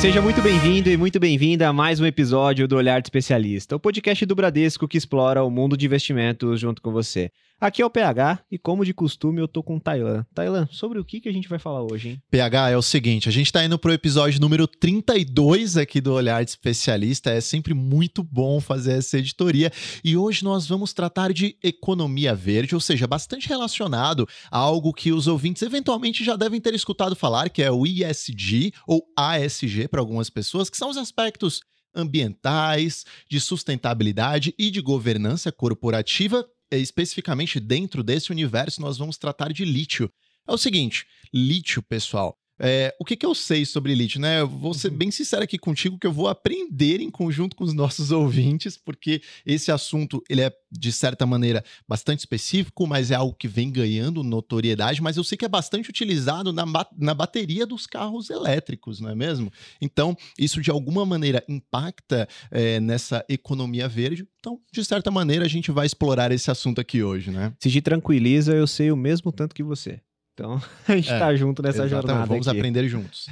Seja muito bem-vindo e muito bem-vinda a mais um episódio do Olhar de Especialista, o podcast do Bradesco que explora o mundo de investimentos junto com você. Aqui é o PH e, como de costume, eu tô com o Tailan. Tailan, sobre o que, que a gente vai falar hoje, hein? PH, é o seguinte, a gente tá indo pro episódio número 32 aqui do Olhar de Especialista. É sempre muito bom fazer essa editoria. E hoje nós vamos tratar de economia verde, ou seja, bastante relacionado a algo que os ouvintes eventualmente já devem ter escutado falar, que é o ISG ou ASG para algumas pessoas, que são os aspectos ambientais, de sustentabilidade e de governança corporativa especificamente dentro desse universo, nós vamos tratar de lítio. É o seguinte, lítio, pessoal, é, o que, que, eu sei sobre lítio, né? Eu vou ser uhum. bem sincero aqui contigo que eu vou aprender em conjunto com os nossos ouvintes, porque esse assunto ele é de certa maneira bastante específico, mas é algo que vem ganhando notoriedade, mas eu sei que é bastante utilizado na, na bateria dos carros elétricos, não é mesmo? Então, isso de alguma maneira impacta é, nessa economia verde. Então, de certa maneira, a gente vai explorar esse assunto aqui hoje, né? Se te tranquiliza, eu sei o mesmo tanto que você. Então, a gente está é, junto nessa exatamente. jornada. Vamos aqui. aprender juntos.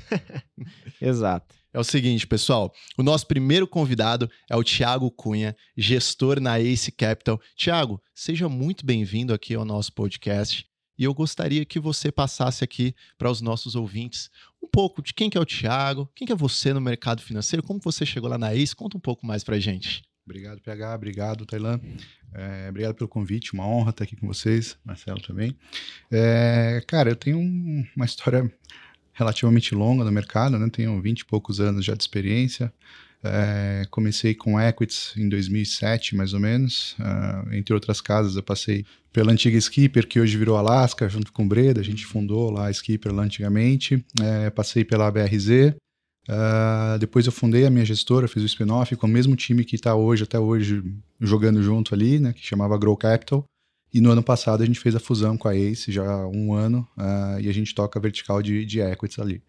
Exato. É o seguinte, pessoal. O nosso primeiro convidado é o Tiago Cunha, gestor na Ace Capital. Tiago, seja muito bem-vindo aqui ao nosso podcast. E eu gostaria que você passasse aqui para os nossos ouvintes um pouco de quem que é o Tiago, quem que é você no mercado financeiro, como você chegou lá na Ace. Conta um pouco mais para a gente. Obrigado, PH. Obrigado, Tailan. É, obrigado pelo convite. Uma honra estar aqui com vocês. Marcelo também. É, cara, eu tenho um, uma história relativamente longa no mercado, né? Tenho 20 e poucos anos já de experiência. É, comecei com equities em 2007, mais ou menos. Uh, entre outras casas, eu passei pela antiga Skipper, que hoje virou Alaska, junto com Breda. A gente fundou lá a Skipper lá antigamente. É, passei pela BRZ, Uh, depois eu fundei a minha gestora, fiz o spin-off com o mesmo time que está hoje, até hoje, jogando junto ali, né, que chamava Grow Capital. E no ano passado a gente fez a fusão com a Ace, já há um ano, uh, e a gente toca vertical de, de equities ali.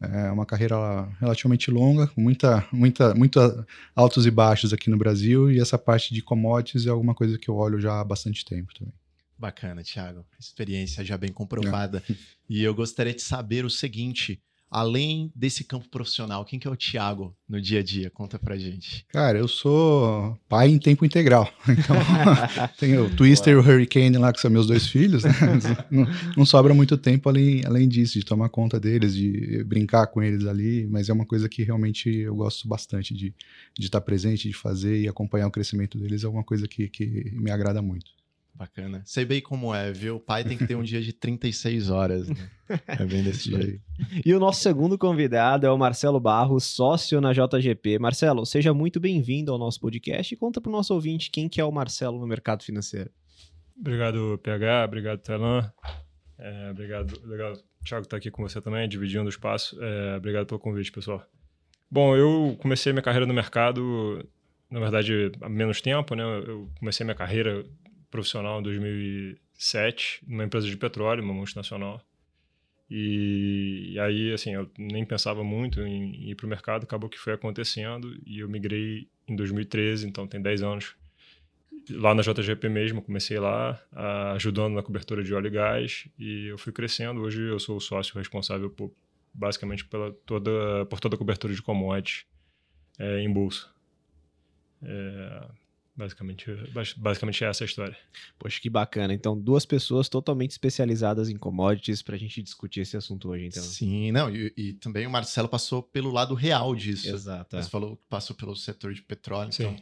É uma carreira relativamente longa, com muita, muita, muita altos e baixos aqui no Brasil, e essa parte de commodities é alguma coisa que eu olho já há bastante tempo também. Bacana, Thiago. Experiência já bem comprovada. É. E eu gostaria de saber o seguinte: além desse campo profissional, quem que é o Thiago no dia a dia? Conta pra gente. Cara, eu sou pai em tempo integral. Então, tenho o Twister e o Hurricane lá, que são meus dois filhos. Né? Não, não, sobra muito tempo além, além disso, de tomar conta deles, de brincar com eles ali, mas é uma coisa que realmente eu gosto bastante de, de estar presente, de fazer e acompanhar o crescimento deles, é uma coisa que, que me agrada muito. Bacana. Sei bem como é, viu? O pai tem que ter um dia de 36 horas, né? É bem desse jeito. E o nosso segundo convidado é o Marcelo Barros, sócio na JGP. Marcelo, seja muito bem-vindo ao nosso podcast e conta para o nosso ouvinte quem que é o Marcelo no mercado financeiro. Obrigado, PH. Obrigado, Telan. É, obrigado, legal. Thiago está aqui com você também, dividindo o espaço. É, obrigado pelo convite, pessoal. Bom, eu comecei minha carreira no mercado, na verdade, há menos tempo, né? Eu comecei minha carreira profissional em 2007, numa empresa de petróleo, uma multinacional. E, e aí, assim, eu nem pensava muito em, ir para o mercado, acabou que foi acontecendo e eu migrei em 2013, então tem 10 anos. Lá na JGP mesmo, comecei lá, ajudando na cobertura de óleo e gás e eu fui crescendo. Hoje eu sou o sócio responsável por, basicamente pela toda, por toda a cobertura de commodities é, em bolsa. É, Basicamente, basicamente essa é a história. Poxa, que bacana. Então, duas pessoas totalmente especializadas em commodities para a gente discutir esse assunto hoje, então. Sim, não, e, e, também o Marcelo passou pelo lado real disso. Exato. Você é. falou que passou pelo setor de petróleo, Sim. então,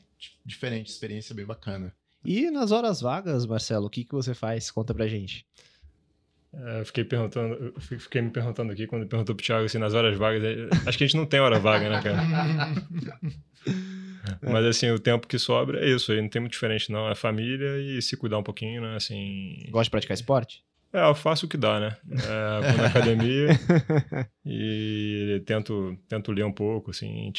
diferente, experiência bem bacana. E nas horas vagas, Marcelo, o que, que você faz? Conta pra gente. É, fiquei perguntando, fiquei me perguntando aqui quando perguntou pro Thiago assim, nas horas vagas, é, acho que a gente não tem hora vaga, né, cara? É. Mas assim, o tempo que sobra é isso aí, não tem muito diferente não, é família e se cuidar um pouquinho, né, assim... Gosta de praticar esporte? É, eu faço o que dá, né? É, vou na academia e tento, tento ler um pouco, assim,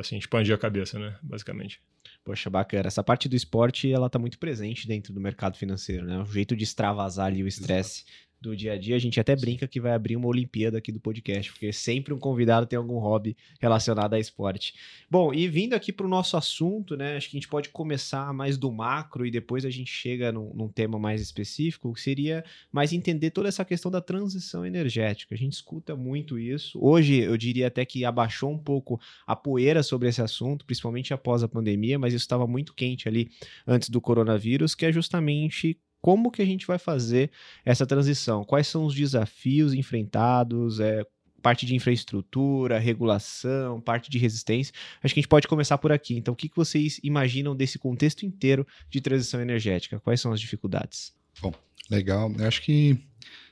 assim, expandir a cabeça, né, basicamente. Poxa, bacana. Essa parte do esporte, ela tá muito presente dentro do mercado financeiro, né? O jeito de extravasar ali o estresse do dia a dia. A gente até brinca que vai abrir uma Olimpíada aqui do podcast, porque sempre um convidado tem algum hobby relacionado a esporte. Bom, e vindo aqui para o nosso assunto, né? Acho que a gente pode começar mais do macro e depois a gente chega num, num tema mais específico, que seria mais entender toda essa questão da transição energética. A gente escuta muito isso. Hoje eu diria até que abaixou um pouco a poeira sobre esse assunto, principalmente após a pandemia, mas isso estava muito quente ali antes do coronavírus, que é justamente como que a gente vai fazer essa transição? Quais são os desafios enfrentados? É, parte de infraestrutura, regulação, parte de resistência. Acho que a gente pode começar por aqui. Então, o que, que vocês imaginam desse contexto inteiro de transição energética? Quais são as dificuldades? Bom, legal. Eu acho que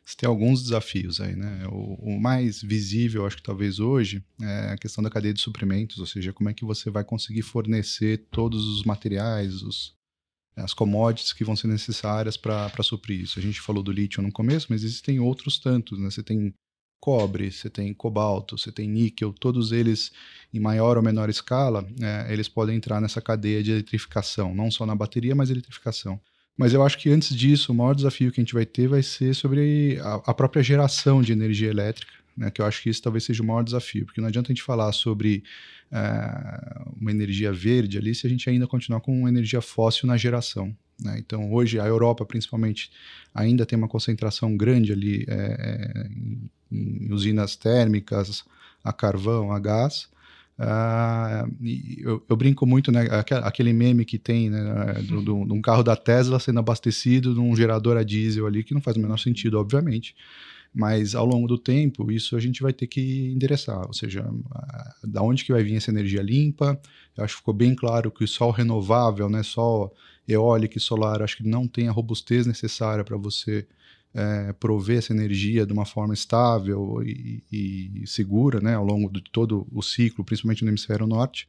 você tem alguns desafios aí, né? O, o, mais visível, acho que talvez hoje, é a questão da cadeia de suprimentos, ou seja, como é que você vai conseguir fornecer todos os materiais, os, as commodities que vão ser necessárias para suprir isso. A gente falou do lítio no começo, mas existem outros tantos, né? Você tem cobre, você tem cobalto, você tem níquel, todos eles em maior ou menor escala, é, eles podem entrar nessa cadeia de eletrificação, não só na bateria, mas eletrificação. Mas eu acho que antes disso, o maior desafio que a gente vai ter vai ser sobre a, a própria geração de energia elétrica, né, que eu acho que isso talvez seja o maior desafio, porque não adianta a gente falar sobre uh, uma energia verde ali se a gente ainda continuar com energia fóssil na geração. Né? Então, hoje, a Europa, principalmente, ainda tem uma concentração grande ali é, em, em, usinas térmicas, a carvão, a gás. Uh, eu, eu, brinco muito, né? Aquele meme que tem, né? De um carro da Tesla sendo abastecido num gerador a diesel ali, que não faz o menor sentido, obviamente. Mas ao longo do tempo, isso a gente vai ter que endereçar, ou seja, da onde que vai vir essa energia limpa? Eu acho que ficou bem claro que o sol renovável, né, sol eólico e solar, acho que não tem a robustez necessária para você é, prover essa energia de uma forma estável e, e, segura, né, ao longo de todo o ciclo, principalmente no hemisfério norte.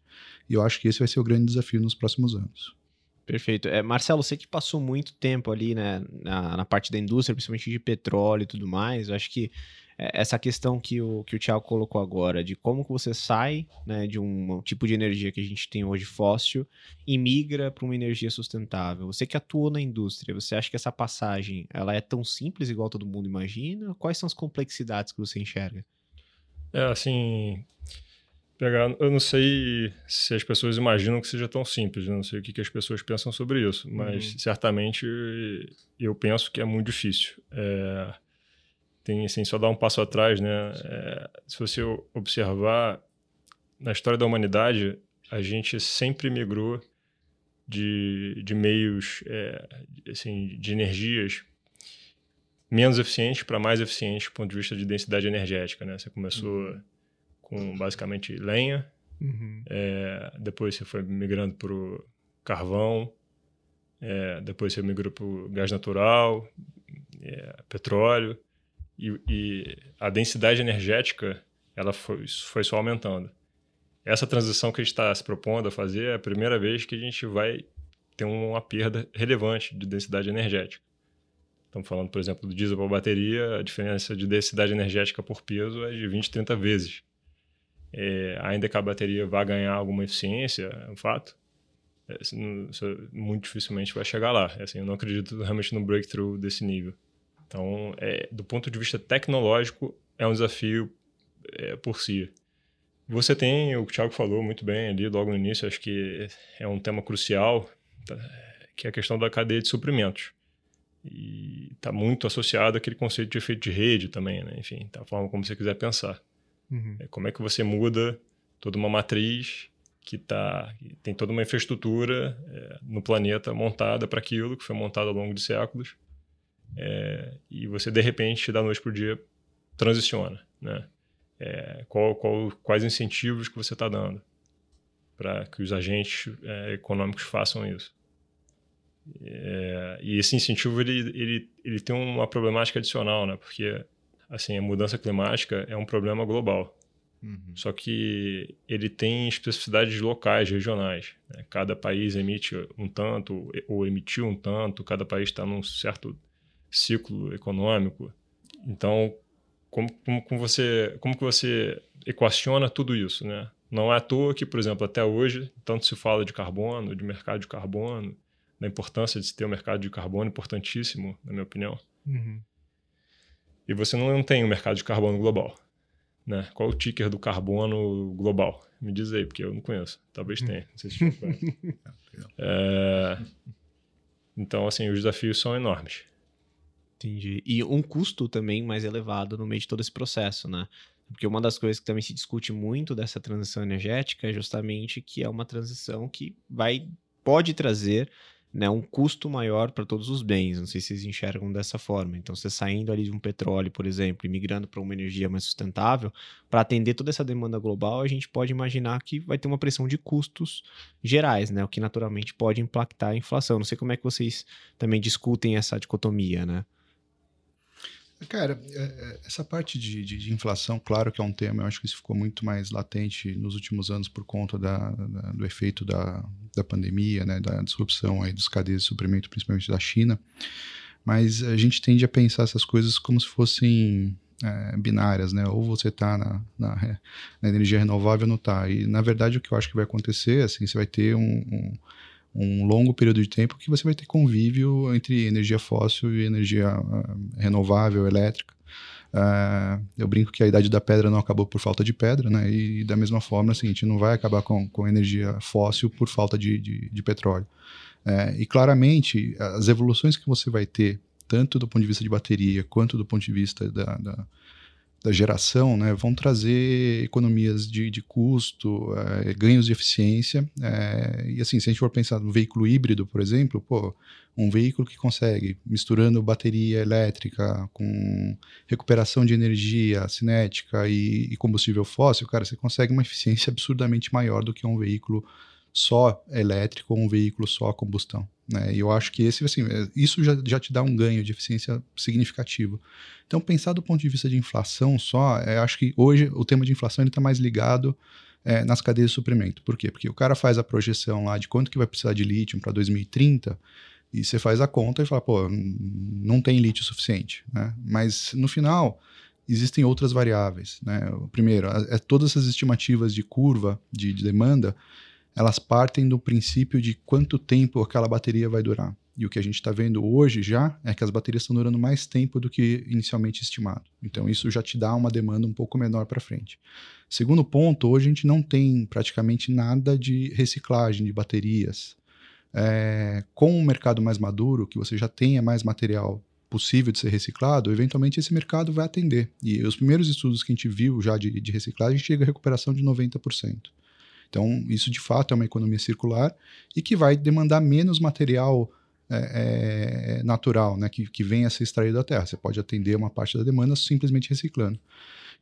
E eu acho que esse vai ser o grande desafio nos próximos anos. Perfeito. É, Marcelo, você que passou muito tempo ali né, na, na, parte da indústria, principalmente de petróleo e tudo mais, eu acho que é, essa questão que o, que o Thiago colocou agora, de como que você sai né, de um, tipo de energia que a gente tem hoje fóssil e migra para uma energia sustentável. Você que atuou na indústria, você acha que essa passagem ela é tão simples igual todo mundo imagina? Quais são as complexidades que você enxerga? É, assim, pegar. Eu não sei se as pessoas imaginam que seja tão simples, eu não sei o que, que as pessoas pensam sobre isso, mas uhum. certamente eu penso que é muito difícil. É, tem assim, só dar um passo atrás, né? É, se você observar na história da humanidade, a gente sempre migrou de, de meios, é, assim, de energias menos eficientes para mais eficientes do ponto de vista de densidade energética, né? Você começou uhum com basicamente lenha. Uhum. É, depois você foi migrando para o carvão. É, depois você migrou para o gás natural, é, petróleo. E, e, a densidade energética ela foi, foi só aumentando. Essa transição que a gente está se propondo a fazer é a primeira vez que a gente vai ter uma perda relevante de densidade energética. Estamos falando, por exemplo, do diesel para bateria, a diferença de densidade energética por peso é de 20, 30 vezes. É, ainda que a bateria vá ganhar alguma eficiência, é um fato, é, muito dificilmente vai chegar lá. É, assim, eu não acredito realmente no breakthrough desse nível. Então, é, do ponto de vista tecnológico, é um desafio é, por si. Você tem, o que o Thiago falou muito bem ali logo no início, acho que é um tema crucial, tá, que é a questão da cadeia de suprimentos. E está muito associado àquele conceito de efeito de rede também, né? enfim, da forma como você quiser pensar. Uhum. É, como é que você muda toda uma matriz que tá, tem toda uma infraestrutura é, no planeta montada para aquilo, que foi montada ao longo de séculos, é, e você, de repente, da noite para o dia, transiciona. Né? É, qual, qual, quais incentivos que você está dando para que os agentes é, econômicos façam isso? É, e esse incentivo ele, ele, ele tem uma problemática adicional, né? porque assim, a mudança climática é um problema global. Uhum. Só que ele tem especificidades locais, regionais. Né? Cada país emite um tanto, ou emitiu um tanto, cada país está num certo ciclo econômico. Então, como, como, como, você, como que você equaciona tudo isso? Né? Não é à toa que, por exemplo, até hoje, tanto se fala de carbono, de mercado de carbono, da importância de se ter um mercado de carbono importantíssimo, na minha opinião. Uhum. E você não tem um mercado de carbono global. Né? Qual o ticker do carbono global? Me diz aí, porque eu não conheço. Talvez tenha. Não sei se é... Então, assim, os desafios são enormes. Entendi. E um custo também mais elevado no meio de todo esse processo, né? Porque uma das coisas que também se discute muito dessa transição energética é justamente que é uma transição que vai pode trazer né, um custo maior para todos os bens. Não sei se vocês enxergam dessa forma. Então, você saindo ali de um petróleo, por exemplo, e migrando para uma energia mais sustentável, para atender toda essa demanda global, a gente pode imaginar que vai ter uma pressão de custos gerais, né, o que naturalmente pode impactar a inflação. Não sei como é que vocês também discutem essa dicotomia, né? Cara, é, é, essa parte de, de, de, inflação, claro que é um tema, eu acho que isso ficou muito mais latente nos últimos anos por conta da, da, do efeito da, da pandemia, né, da disrupção aí dos cadeias de suprimento, principalmente da China. Mas a gente tende a pensar essas coisas como se fossem é, binárias, né? Ou você está na, na, na, energia renovável ou não está. E, na verdade, o que eu acho que vai acontecer, assim, você vai ter um, um um longo período de tempo que você vai ter convívio entre energia fóssil e energia uh, renovável, elétrica. Uh, eu brinco que a idade da pedra não acabou por falta de pedra, né? E da mesma forma, assim, a gente não vai acabar com, com energia fóssil por falta de, de, de petróleo. Uh, e claramente, as evoluções que você vai ter, tanto do ponto de vista de bateria quanto do ponto de vista da, da da geração, né, vão trazer economias de, de custo, é, ganhos de eficiência. É, e assim, se a gente for pensar no veículo híbrido, por exemplo, pô, um veículo que consegue, misturando bateria elétrica com recuperação de energia cinética e, e combustível fóssil, cara, você consegue uma eficiência absurdamente maior do que um veículo só elétrico ou um veículo só a combustão. Né? E eu acho que esse, assim, é, isso já, já te dá um ganho de eficiência significativo. Então, pensar do ponto de vista de inflação só, é, acho que hoje o tema de inflação está mais ligado é, nas cadeias de suprimento. Por quê? Porque o cara faz a projeção lá de quanto que vai precisar de lítio para 2030 e você faz a conta e fala, pô, não tem lítio suficiente. Né? Mas no final existem outras variáveis. Né? Primeiro, é, todas essas estimativas de curva de, de demanda elas partem do princípio de quanto tempo aquela bateria vai durar. E o que a gente está vendo hoje já é que as baterias estão durando mais tempo do que inicialmente estimado. Então isso já te dá uma demanda um pouco menor para frente. Segundo ponto, hoje a gente não tem praticamente nada de reciclagem de baterias. É, com um mercado mais maduro, que você já tenha mais material possível de ser reciclado, eventualmente esse mercado vai atender. E os primeiros estudos que a gente viu já de, de reciclagem chega a recuperação de 90%. Então, isso de fato é uma economia circular e que vai demandar menos material é, é, natural, né, que, que venha a ser extraído da terra. Você pode atender uma parte da demanda simplesmente reciclando.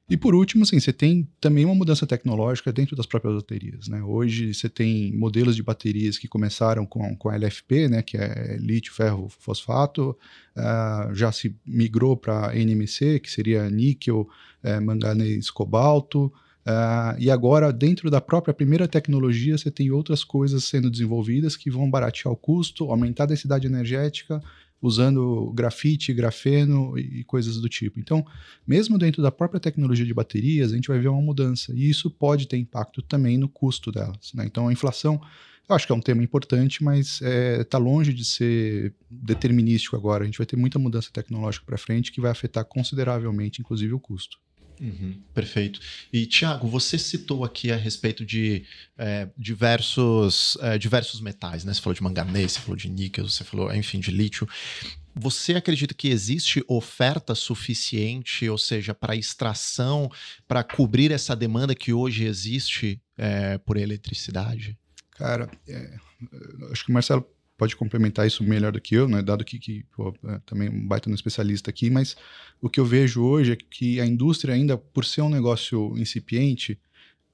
E por último, assim, você tem também uma mudança tecnológica dentro das próprias baterias. Né? Hoje você tem modelos de baterias que começaram com, com LFP, né, que é lítio, ferro, fosfato, uh, já se migrou para NMC, que seria níquel, uh, manganês, cobalto, Uh, e agora, dentro da própria primeira tecnologia, você tem outras coisas sendo desenvolvidas que vão baratear o custo, aumentar a densidade energética, usando grafite, grafeno e coisas do tipo. Então, mesmo dentro da própria tecnologia de baterias, a gente vai ver uma mudança. E isso pode ter impacto também no custo delas. Né? Então, a inflação, eu acho que é um tema importante, mas está é, tá longe de ser determinístico agora. A gente vai ter muita mudança tecnológica para frente que vai afetar consideravelmente, inclusive, o custo. Uhum, perfeito. E, Tiago, você citou aqui a respeito de é, diversos, é, diversos metais, né? Você falou de manganês, você falou de níquel, você falou, enfim, de lítio. Você acredita que existe oferta suficiente, ou seja, para extração, para cobrir essa demanda que hoje existe é, por eletricidade? Cara, é, acho que o Marcelo pode complementar isso melhor do que eu, né? Dado que, que pô, é, também um baita no especialista aqui, mas o que eu vejo hoje é que a indústria ainda, por ser um negócio incipiente,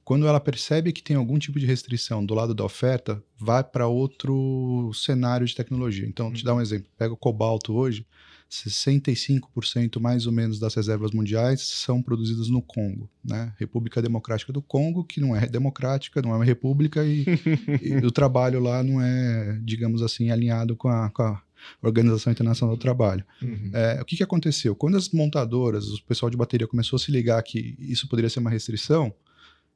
quando ela percebe que tem algum tipo de restrição do lado da oferta, vai para outro cenário de tecnologia. Então, te dar um exemplo. Pega o cobalto hoje, 65% mais ou menos das reservas mundiais são produzidas no Congo, né? República Democrática do Congo, que não é democrática, não é uma república e, e o trabalho lá não é, digamos assim, alinhado com a, com a Organização Internacional do Trabalho. Uhum. É, o que, que aconteceu? Quando as montadoras, o pessoal de bateria começou a se ligar que isso poderia ser uma restrição,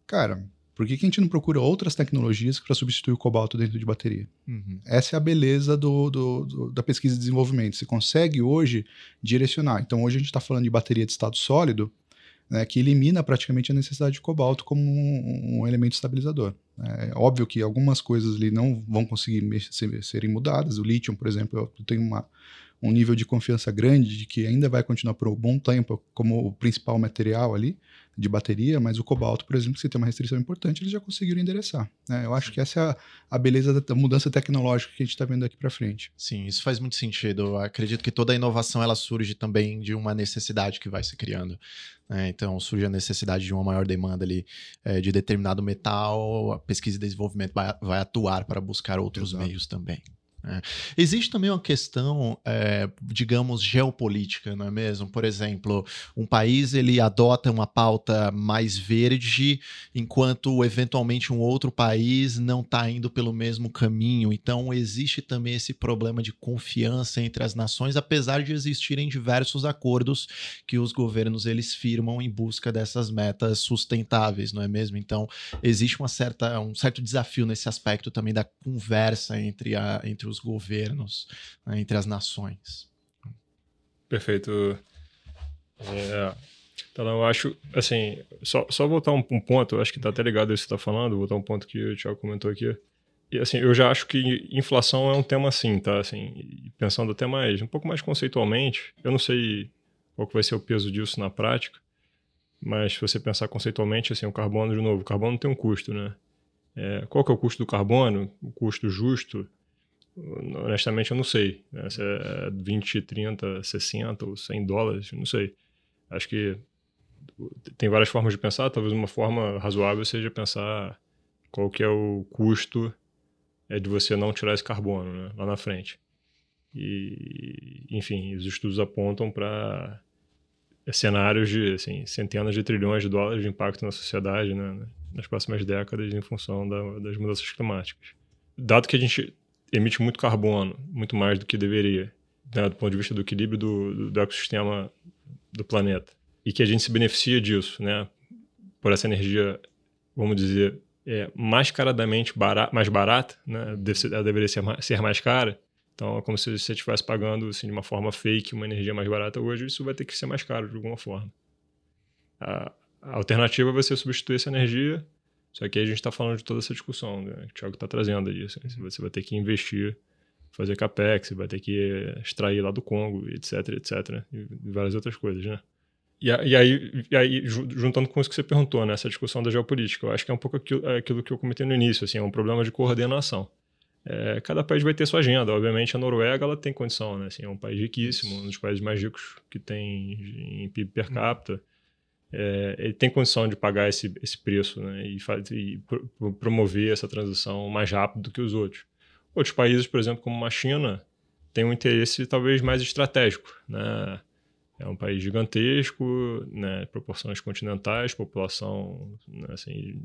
cara, Por que, que a gente não procura outras tecnologias para substituir o cobalto dentro de bateria? Uhum. Essa é a beleza do, do, do, da pesquisa e desenvolvimento. Você consegue hoje direcionar. Então, hoje a gente está falando de bateria de estado sólido, né, que elimina praticamente a necessidade de cobalto como um, um elemento estabilizador. É óbvio que algumas coisas ali não vão conseguir ser, serem mudadas. O lítio, por exemplo, eu tenho uma, um nível de confiança grande de que ainda vai continuar por um bom tempo como o principal material ali de bateria, mas o cobalto, por exemplo, se tem uma restrição importante, eles já conseguiram endereçar. Né? Eu acho que essa é a, a beleza da mudança tecnológica que a gente está vendo aqui para frente. Sim, isso faz muito sentido. Eu acredito que toda a inovação ela surge também de uma necessidade que vai se criando. Né? então surge a necessidade de uma maior demanda ali é, de determinado metal, a pesquisa e desenvolvimento vai, vai atuar para buscar outros Exato. meios também. É. Existe também uma questão, é, digamos, geopolítica, não é mesmo? Por exemplo, um país ele adota uma pauta mais verde, enquanto eventualmente um outro país não está indo pelo mesmo caminho. Então existe também esse problema de confiança entre as nações, apesar de existirem diversos acordos que os governos eles firmam em busca dessas metas sustentáveis, não é mesmo? Então existe uma certa, um certo desafio nesse aspecto também da conversa entre a entre os governos, né, entre as nações. Perfeito. É, então, eu acho, assim, só, só voltar um, um ponto, acho que está até ligado a isso que você está falando, voltar um ponto que o Thiago comentou aqui. E, assim, eu já acho que inflação é um tema assim, tá? Assim, pensando até mais, um pouco mais conceitualmente, eu não sei qual que vai ser o peso disso na prática, mas se você pensar conceitualmente, assim, o carbono, de novo, o carbono tem um custo, né? É, qual que é o custo do carbono? O custo justo honestamente eu não sei. Né? Se é 20, 30, 60 ou 100 dólares, não sei. Acho que tem várias formas de pensar, talvez uma forma razoável seja pensar qual que é o custo é de você não tirar esse carbono né, lá na frente. E, enfim, os estudos apontam para cenários de assim, centenas de trilhões de dólares de impacto na sociedade né, nas próximas décadas em função da, das mudanças climáticas. Dado que a gente emite muito carbono, muito mais do que deveria, né, do ponto de vista do equilíbrio do, do, ecossistema do planeta. E que a gente se beneficia disso, né, por essa energia, vamos dizer, é, mascaradamente barata, mais barata, né, ela deveria ser mais, ser mais cara. Então, é como se você estivesse pagando assim, de uma forma fake uma energia mais barata hoje, isso vai ter que ser mais caro de alguma forma. A, a alternativa vai ser substituir essa energia só que aí a gente está falando de toda essa discussão né, que o Thiago está trazendo aí. Assim, você vai ter que investir, fazer capex, você vai ter que extrair lá do Congo, etc, etc, né, e várias outras coisas, né? E, e, aí, e aí, juntando com isso que você perguntou, né, essa discussão da geopolítica, eu acho que é um pouco aquilo, é aquilo que eu comentei no início, assim, é um problema de coordenação. É, cada país vai ter sua agenda. Obviamente, a Noruega ela tem condição, né? Assim, é um país riquíssimo, um dos países mais ricos que tem em PIB per capita é, ele tem condição de pagar esse, esse preço né, e, faz, e promover essa transição mais rápido do que os outros. Outros países, por exemplo, como a China, têm um interesse talvez mais estratégico. Né? É um país gigantesco, né, proporções continentais, população né, assim,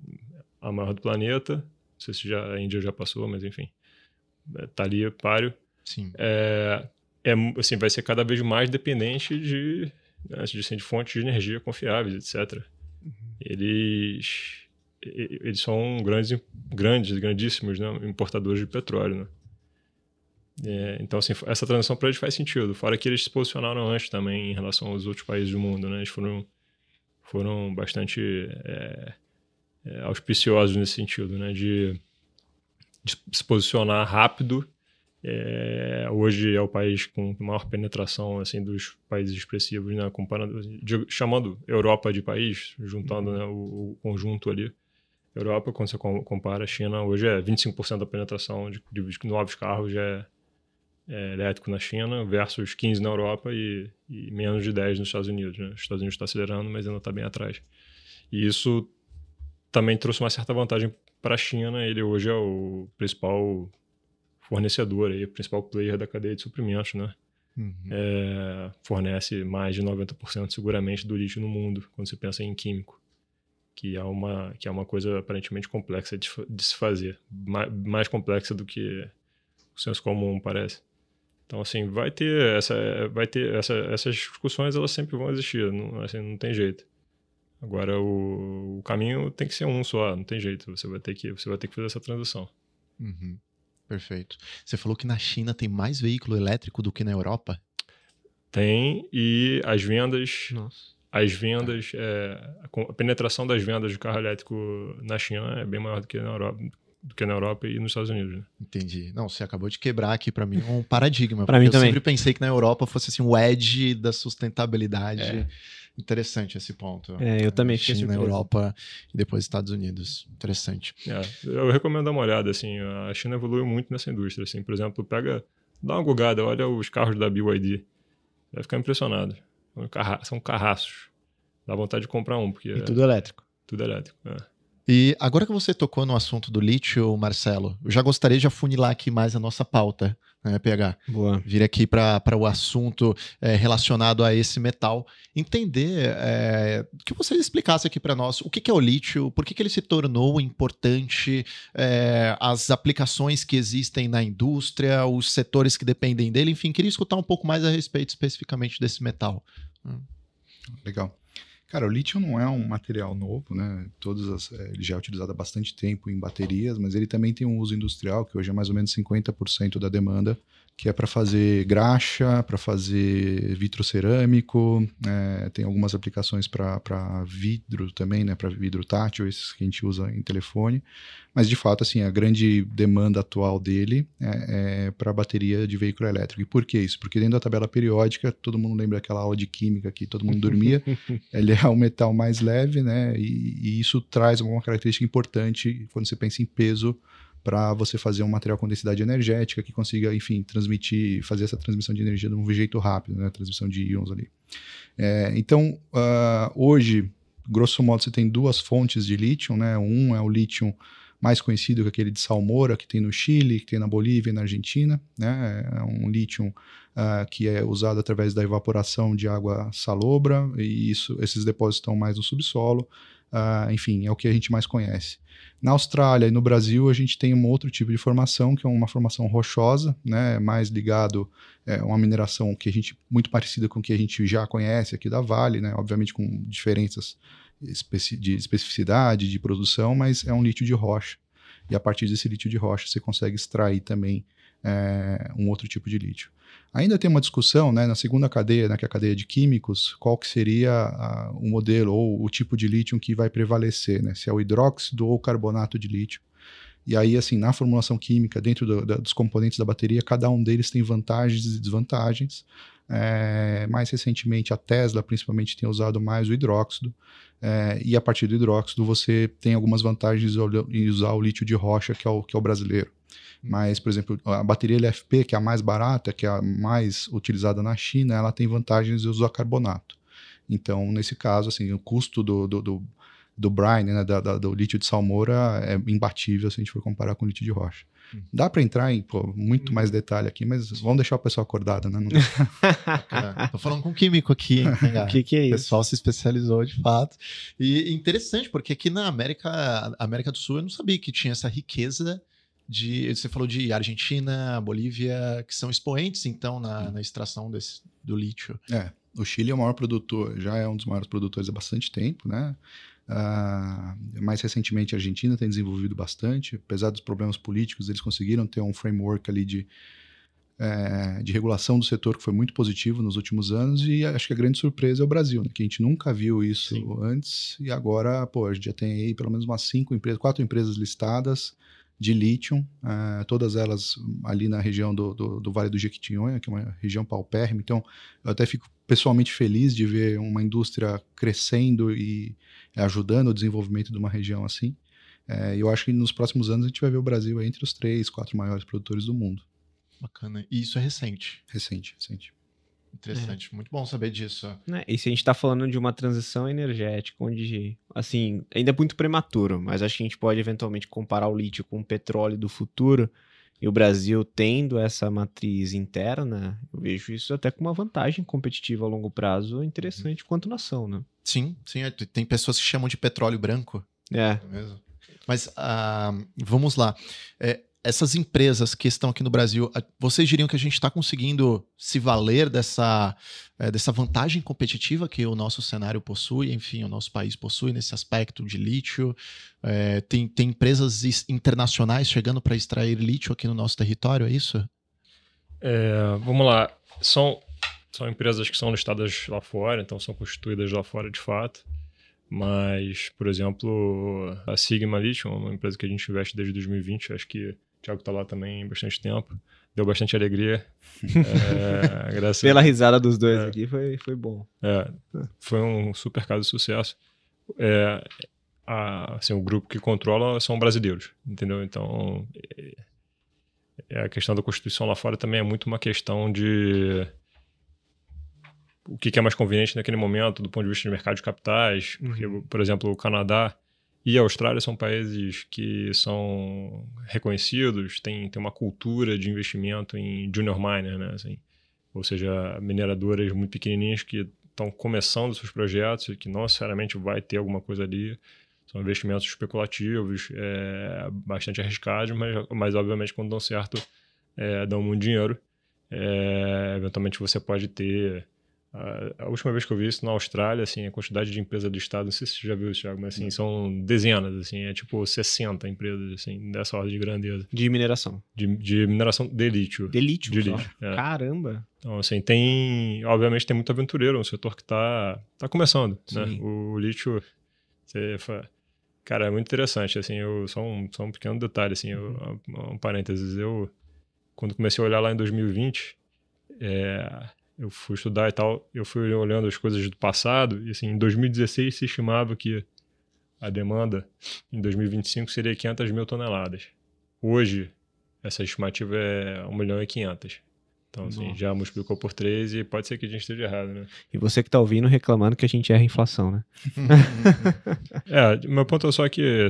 a maior do planeta. Não sei se já, a Índia já passou, mas enfim, está ali páreo. Sim. É, é, assim, vai ser cada vez mais dependente de né, de, assim, de fontes de energia confiáveis, etc. Uhum. Eles, eles são grandes, grandes grandíssimos né, importadores de petróleo. Né? É, então, assim, essa transição para eles faz sentido. Fora que eles se posicionaram antes também em relação aos outros países do mundo. Né? Eles foram, foram bastante é, é, auspiciosos nesse sentido, né? de, de se posicionar rápido é, hoje é o país com maior penetração assim dos países expressivos, né? Comparando, de, chamando Europa de país, juntando uhum. né, o, o, conjunto ali. Europa, quando você compara a China, hoje é 25% da penetração de, de, novos carros já é, é, elétrico na China, versus 15% na Europa e, e menos de 10% nos Estados Unidos. Né? Os Estados Unidos está acelerando, mas ainda está bem atrás. E isso também trouxe uma certa vantagem para a China. Ele hoje é o principal fornecedor, aí, principal player da cadeia de suprimentos, né? Uhum. É, fornece mais de 90% seguramente do lixo no mundo, quando você pensa em químico, que é uma, que é uma coisa aparentemente complexa de, de se fazer, mais, mais, complexa do que o senso comum parece. Então, assim, vai ter, essa, vai ter essa, essas discussões, elas sempre vão existir, não, assim, não tem jeito. Agora o, o caminho tem que ser um só, não tem jeito. Você vai ter que, você vai ter que fazer essa transição. Uhum. Perfeito. Você falou que na China tem mais veículo elétrico do que na Europa? Tem, e as vendas. Nossa. As vendas, é, a penetração das vendas de carro elétrico na China é bem maior do que na Europa, do que na Europa e nos Estados Unidos. Né? Entendi. Não, você acabou de quebrar aqui para mim um paradigma. Pra mim eu também. sempre pensei que na Europa fosse assim o edge da sustentabilidade. É. Interessante esse ponto. É, eu também fiquei China, surpreso. Europa e depois Estados Unidos. Interessante. É, eu recomendo dar uma olhada, assim, a China evoluiu muito nessa indústria, assim, por exemplo, pega, dá uma gugada, olha os carros da BYD, vai ficar impressionado, são carraços, dá vontade de comprar um, porque E é tudo elétrico. tudo elétrico. é. E agora que você tocou no assunto do lítio, Marcelo, eu já gostaria de afunilar aqui mais a nossa pauta, né, PH? Boa. vir aqui para o assunto é, relacionado a esse metal, entender é, que você explicasse aqui para nós o que, que é o lítio, por que, que ele se tornou importante, é, as aplicações que existem na indústria, os setores que dependem dele, enfim, queria escutar um pouco mais a respeito especificamente desse metal. Legal. Cara, o lítio não é um material novo, né? Todas as, eh, ele já é utilizado há bastante tempo em baterias, mas ele também tem um uso industrial, que hoje é mais ou menos 50% da demanda, que é para fazer graxa, para fazer vitrocerâmico, eh, tem algumas aplicações para vidro também, né? Para vidro tátil, esses que a gente usa em telefone. Mas de fato, assim, a grande demanda atual dele é, é para bateria de veículo elétrico. E por que isso? Porque dentro da tabela periódica, todo mundo lembra aquela aula de química que todo mundo dormia. ele é o metal mais leve, né? E, e isso traz alguma característica importante quando você pensa em peso para você fazer um material com densidade energética que consiga, enfim, transmitir, fazer essa transmissão de energia de um jeito rápido, né? Transmissão de íons ali. É, então, ah, hoje, grosso modo, você tem duas fontes de lítio, né? Um é o lítio mais conhecido que aquele de Salmoura, que tem no Chile, que tem na Bolívia e na Argentina, né? É um lítio ah, que é usado através da evaporação de água salobra, e isso, esses depósitos estão mais no subsolo. Ah, enfim, é o que a gente mais conhece. Na Austrália e no Brasil, a gente tem um outro tipo de formação, que é uma formação rochosa, né, mais ligado é uma mineração que a gente muito parecida com o que a gente já conhece aqui da Vale, né, obviamente com diferenças especi- de especificidade de produção, mas é um lítio de rocha. E a partir desse lítio de rocha você consegue extrair também é, um outro tipo de lítio. Ainda tem uma discussão né, na segunda cadeia, né, que é a cadeia de químicos, qual que seria a- o modelo ou o tipo de lítio que vai prevalecer, né, se é o hidróxido ou o carbonato de lítio. E aí, assim, na formulação química, dentro do- da- dos componentes da bateria, cada um deles tem vantagens e desvantagens. É, mais recentemente, a Tesla, principalmente, tem usado mais o hidróxido. É, e a partir do hidróxido, você tem algumas vantagens em usar o lítio de rocha, que é o, que é o brasileiro. Mas, por exemplo, a bateria LFP, que é a mais barata, que é a mais utilizada na China, ela tem vantagens de usar carbonato. Então, nesse caso, assim, o custo do, do, do, do brine, né, da- da- do lítio de salmoura, é imbatível se a gente for comparar com o lítio de rocha. Uhum. Dá para entrar em pô, muito mais detalhe aqui, mas vamos deixar o pessoal acordado, né? Não- Bacana. Tô falando com um químico aqui, hein? O que, que é O isso? pessoal se especializou de fato. E interessante, porque aqui na América, América do Sul, eu não sabia que tinha essa riqueza de. Você falou de Argentina, Bolívia, que são expoentes, então, na, na extração desse, do lítio. É, o Chile é o maior produtor, já é um dos maiores produtores há bastante tempo, né? Ah, mais recentemente a Argentina tem desenvolvido bastante, apesar dos problemas políticos, eles conseguiram ter um framework ali de, eh, de regulação do setor que foi muito positivo nos últimos anos e acho que a grande surpresa é o Brasil, né? que a gente nunca viu isso Sim. antes e agora, pô, a gente já tem aí pelo menos umas cinco empresas, quatro empresas listadas de lítio, ah, todas elas ali na região do, do, do Vale do Jequitinhonha, que é uma região paupérrima, então eu até fico pessoalmente feliz de ver uma indústria crescendo e ajudando o desenvolvimento de uma região assim. É, eu acho que nos próximos anos a gente vai ver o Brasil entre os três, quatro maiores produtores do mundo. Bacana. E isso é recente. Recente, recente. Interessante. Muito bom saber disso. Né, E se a gente tá falando de uma transição energética, onde, assim, ainda é muito prematuro, mas acho que a gente pode eventualmente comparar o lítio com o petróleo do futuro, e o Brasil tendo essa matriz interna, eu vejo isso até com uma vantagem competitiva a longo prazo interessante quanto nação, né? Sim, sim. é, Tem pessoas que chamam de petróleo branco. É, é mesmo? Mas ah, vamos lá. É, essas empresas que estão aqui no Brasil, vocês diriam que a gente está conseguindo se valer dessa, é, dessa vantagem competitiva que o nosso cenário possui, enfim, o nosso país possui nesse aspecto de lítio? É, tem, tem empresas internacionais chegando para extrair lítio aqui no nosso território, é isso? É, vamos lá. São, são empresas que são listadas lá fora, então são constituídas lá fora de fato. Mas, por exemplo, a Sigma Lithium, uma empresa que a gente investe desde 2020, acho que Thiago está lá também bastante tempo. Deu bastante alegria. é, graças Pela risada dos dois é, aqui, foi, foi bom. É, foi um super caso de sucesso. É, a, assim, o grupo que controla são brasileiros, entendeu? Então, é, a questão da Constituição lá fora também é muito uma questão de o que, é mais conveniente naquele momento do ponto de vista de mercado de capitais, porque, uhum. por exemplo, o Canadá e a Austrália são países que são reconhecidos, tem, tem uma cultura de investimento em junior miner, né? Assim, ou seja, mineradoras muito pequenininhas que estão começando seus projetos e que não necessariamente vai ter alguma coisa ali. São investimentos especulativos, é, bastante arriscados, mas, mas obviamente quando dão certo, é, dão muito dinheiro. É, eventualmente você pode ter a última vez que eu vi isso na Austrália, assim, a quantidade de empresas do estado, não sei se você já viu isso, Thiago, mas assim, são dezenas, assim, é tipo 60 empresas, assim, dessa ordem de grandeza. De mineração. De, de mineração de lítio. De lítio, de lítio é. Caramba! Então, assim, tem, obviamente tem muito aventureiro, um setor que tá, tá começando, né? Sim. né? O, lítio, você fala, cara, é muito interessante, assim, eu, só um, só um pequeno detalhe, assim, eu, uhum. um parênteses, eu, quando comecei a olhar lá em 2020, é eu fui estudar e tal, eu fui olhando as coisas do passado, e assim, em 2016 se estimava que a demanda em 2025 seria 500 mil toneladas. Hoje, essa estimativa é 1 milhão e 500. Então, assim, Nossa. já multiplicou por 3 e pode ser que a gente esteja errado, né? E você que está ouvindo reclamando que a gente erra a inflação, né? é, meu ponto é só que,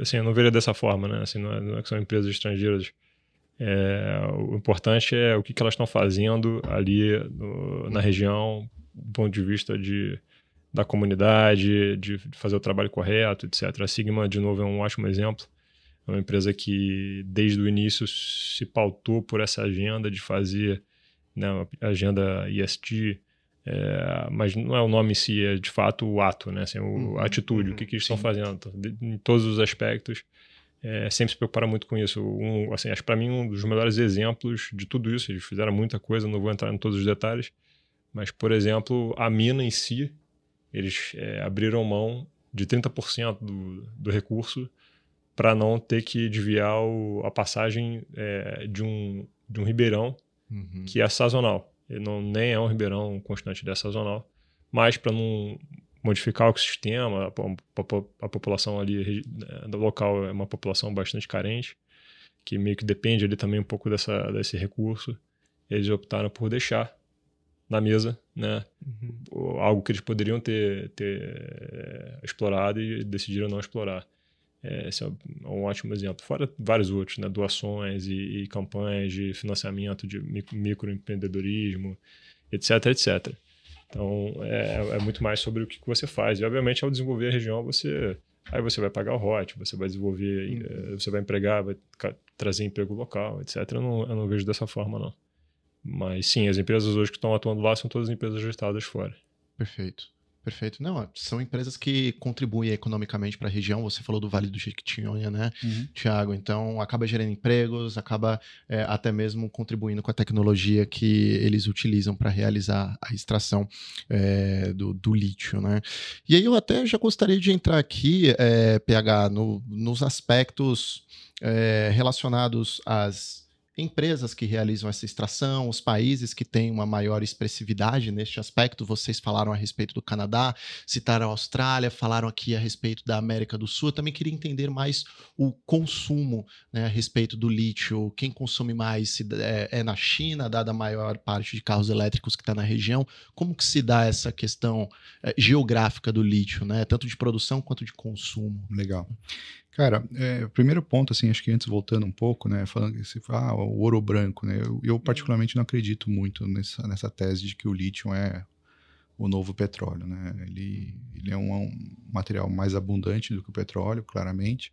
assim, eu não veria dessa forma, né? Assim, não é, não é que são empresas estrangeiras é, o importante é o que, que elas estão fazendo ali no, na região, do ponto de vista de, da comunidade, de, de fazer o trabalho correto, etc. A Sigma, de novo, é um ótimo exemplo. É uma empresa que, desde o início, se pautou por essa agenda de fazer né, a agenda ESG, é, mas não é o nome em si, é de fato o ato, né? Assim, o, a uhum. atitude, o que, que eles estão fazendo, em todos os aspectos é, sempre se preocuparam muito com isso. Um, assim, acho para mim um dos melhores exemplos de tudo isso. Eles fizeram muita coisa, não vou entrar em todos os detalhes, mas por exemplo, a mina em si, eles é, abriram mão de 30% do, do recurso para não ter que desviar o, a passagem é, de, um, de um ribeirão uhum. que é sazonal. Ele não, nem é um ribeirão constante, ele é sazonal. Mas para não modificar o ecossistema, a, a, população ali né, do local é uma população bastante carente, que meio que depende ali também um pouco dessa, desse recurso. Eles optaram por deixar na mesa, né? Uhum. Algo que eles poderiam ter, ter é, explorado e decidiram não explorar. É, esse é um ótimo exemplo. Fora vários outros, né? Doações e, e campanhas de financiamento de microempreendedorismo, etc, etc. Então, é, é muito mais sobre o que você faz. E, obviamente, ao desenvolver a região, você aí você vai pagar o hot, você vai desenvolver, uhum. você vai empregar, vai trazer emprego local, etc. Eu não, eu não vejo dessa forma, não. Mas sim, as empresas hoje que estão atuando lá são todas empresas registradas fora. Perfeito. Perfeito. Não, são empresas que contribuem economicamente para a região. Você falou do Vale do Jequitinhonha, né, uhum. Tiago? Então, acaba gerando empregos, acaba é, até mesmo contribuindo com a tecnologia que eles utilizam para realizar a extração é, do, do, lítio, né? E aí eu até já gostaria de entrar aqui, é, PH, no, nos aspectos é, relacionados às empresas que realizam essa extração, os países que têm uma maior expressividade neste aspecto. Vocês falaram a respeito do Canadá, citaram a Austrália, falaram aqui a respeito da América do Sul. Eu também queria entender mais o consumo né, a respeito do lítio. Quem consome mais se é, é na China, dada a maior parte de carros elétricos que está na região. Como que se dá essa questão é, geográfica do lítio, né? tanto de produção quanto de consumo? Legal. Cara, é, o primeiro ponto, assim, acho que antes voltando um pouco, né, falando que ah, o ouro branco, né, eu, eu, particularmente não acredito muito nessa, nessa tese de que o lítio é o novo petróleo, né, ele, ele é um, um material mais abundante do que o petróleo, claramente,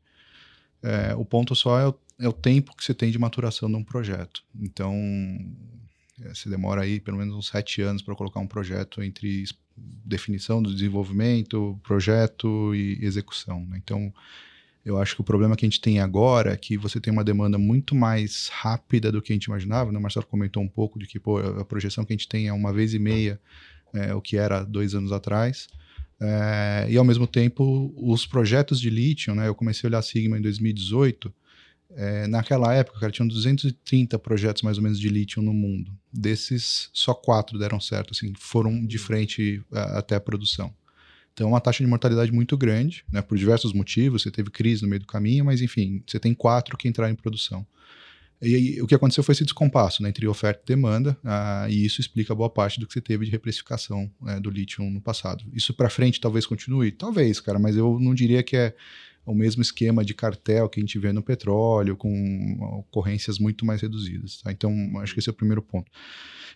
é, o ponto só é o é o tempo que você tem de maturação de um projeto. Então, é, você demora aí pelo menos uns sete anos para colocar um projeto entre definição do desenvolvimento, projeto e execução. Né? Então, eu acho que o problema que a gente tem agora é que você tem uma demanda muito mais rápida do que a gente imaginava. Né? O Marcelo comentou um pouco de que pô, a projeção que a gente tem é uma vez e meia é, o que era dois anos atrás. É, e ao mesmo tempo, os projetos de lítio, né? Eu comecei a olhar a Sigma em 2018. É, naquela época, cara, tinham 230 projetos mais ou menos de lítio no mundo. Desses, só quatro deram certo, assim, foram de frente a, até a produção. Então, é uma taxa de mortalidade muito grande, né, por diversos motivos. Você teve crise no meio do caminho, mas enfim, você tem quatro que entraram em produção. E, o que aconteceu foi esse descompasso né, entre oferta e demanda, ah, e isso explica boa parte do que você teve de reprecificação né, do lítio no passado. Isso para frente talvez continue? Talvez, cara, mas eu não diria que é o mesmo esquema de cartel que a gente vê no petróleo, com ocorrências muito mais reduzidas. Tá? Então, acho que esse é o primeiro ponto.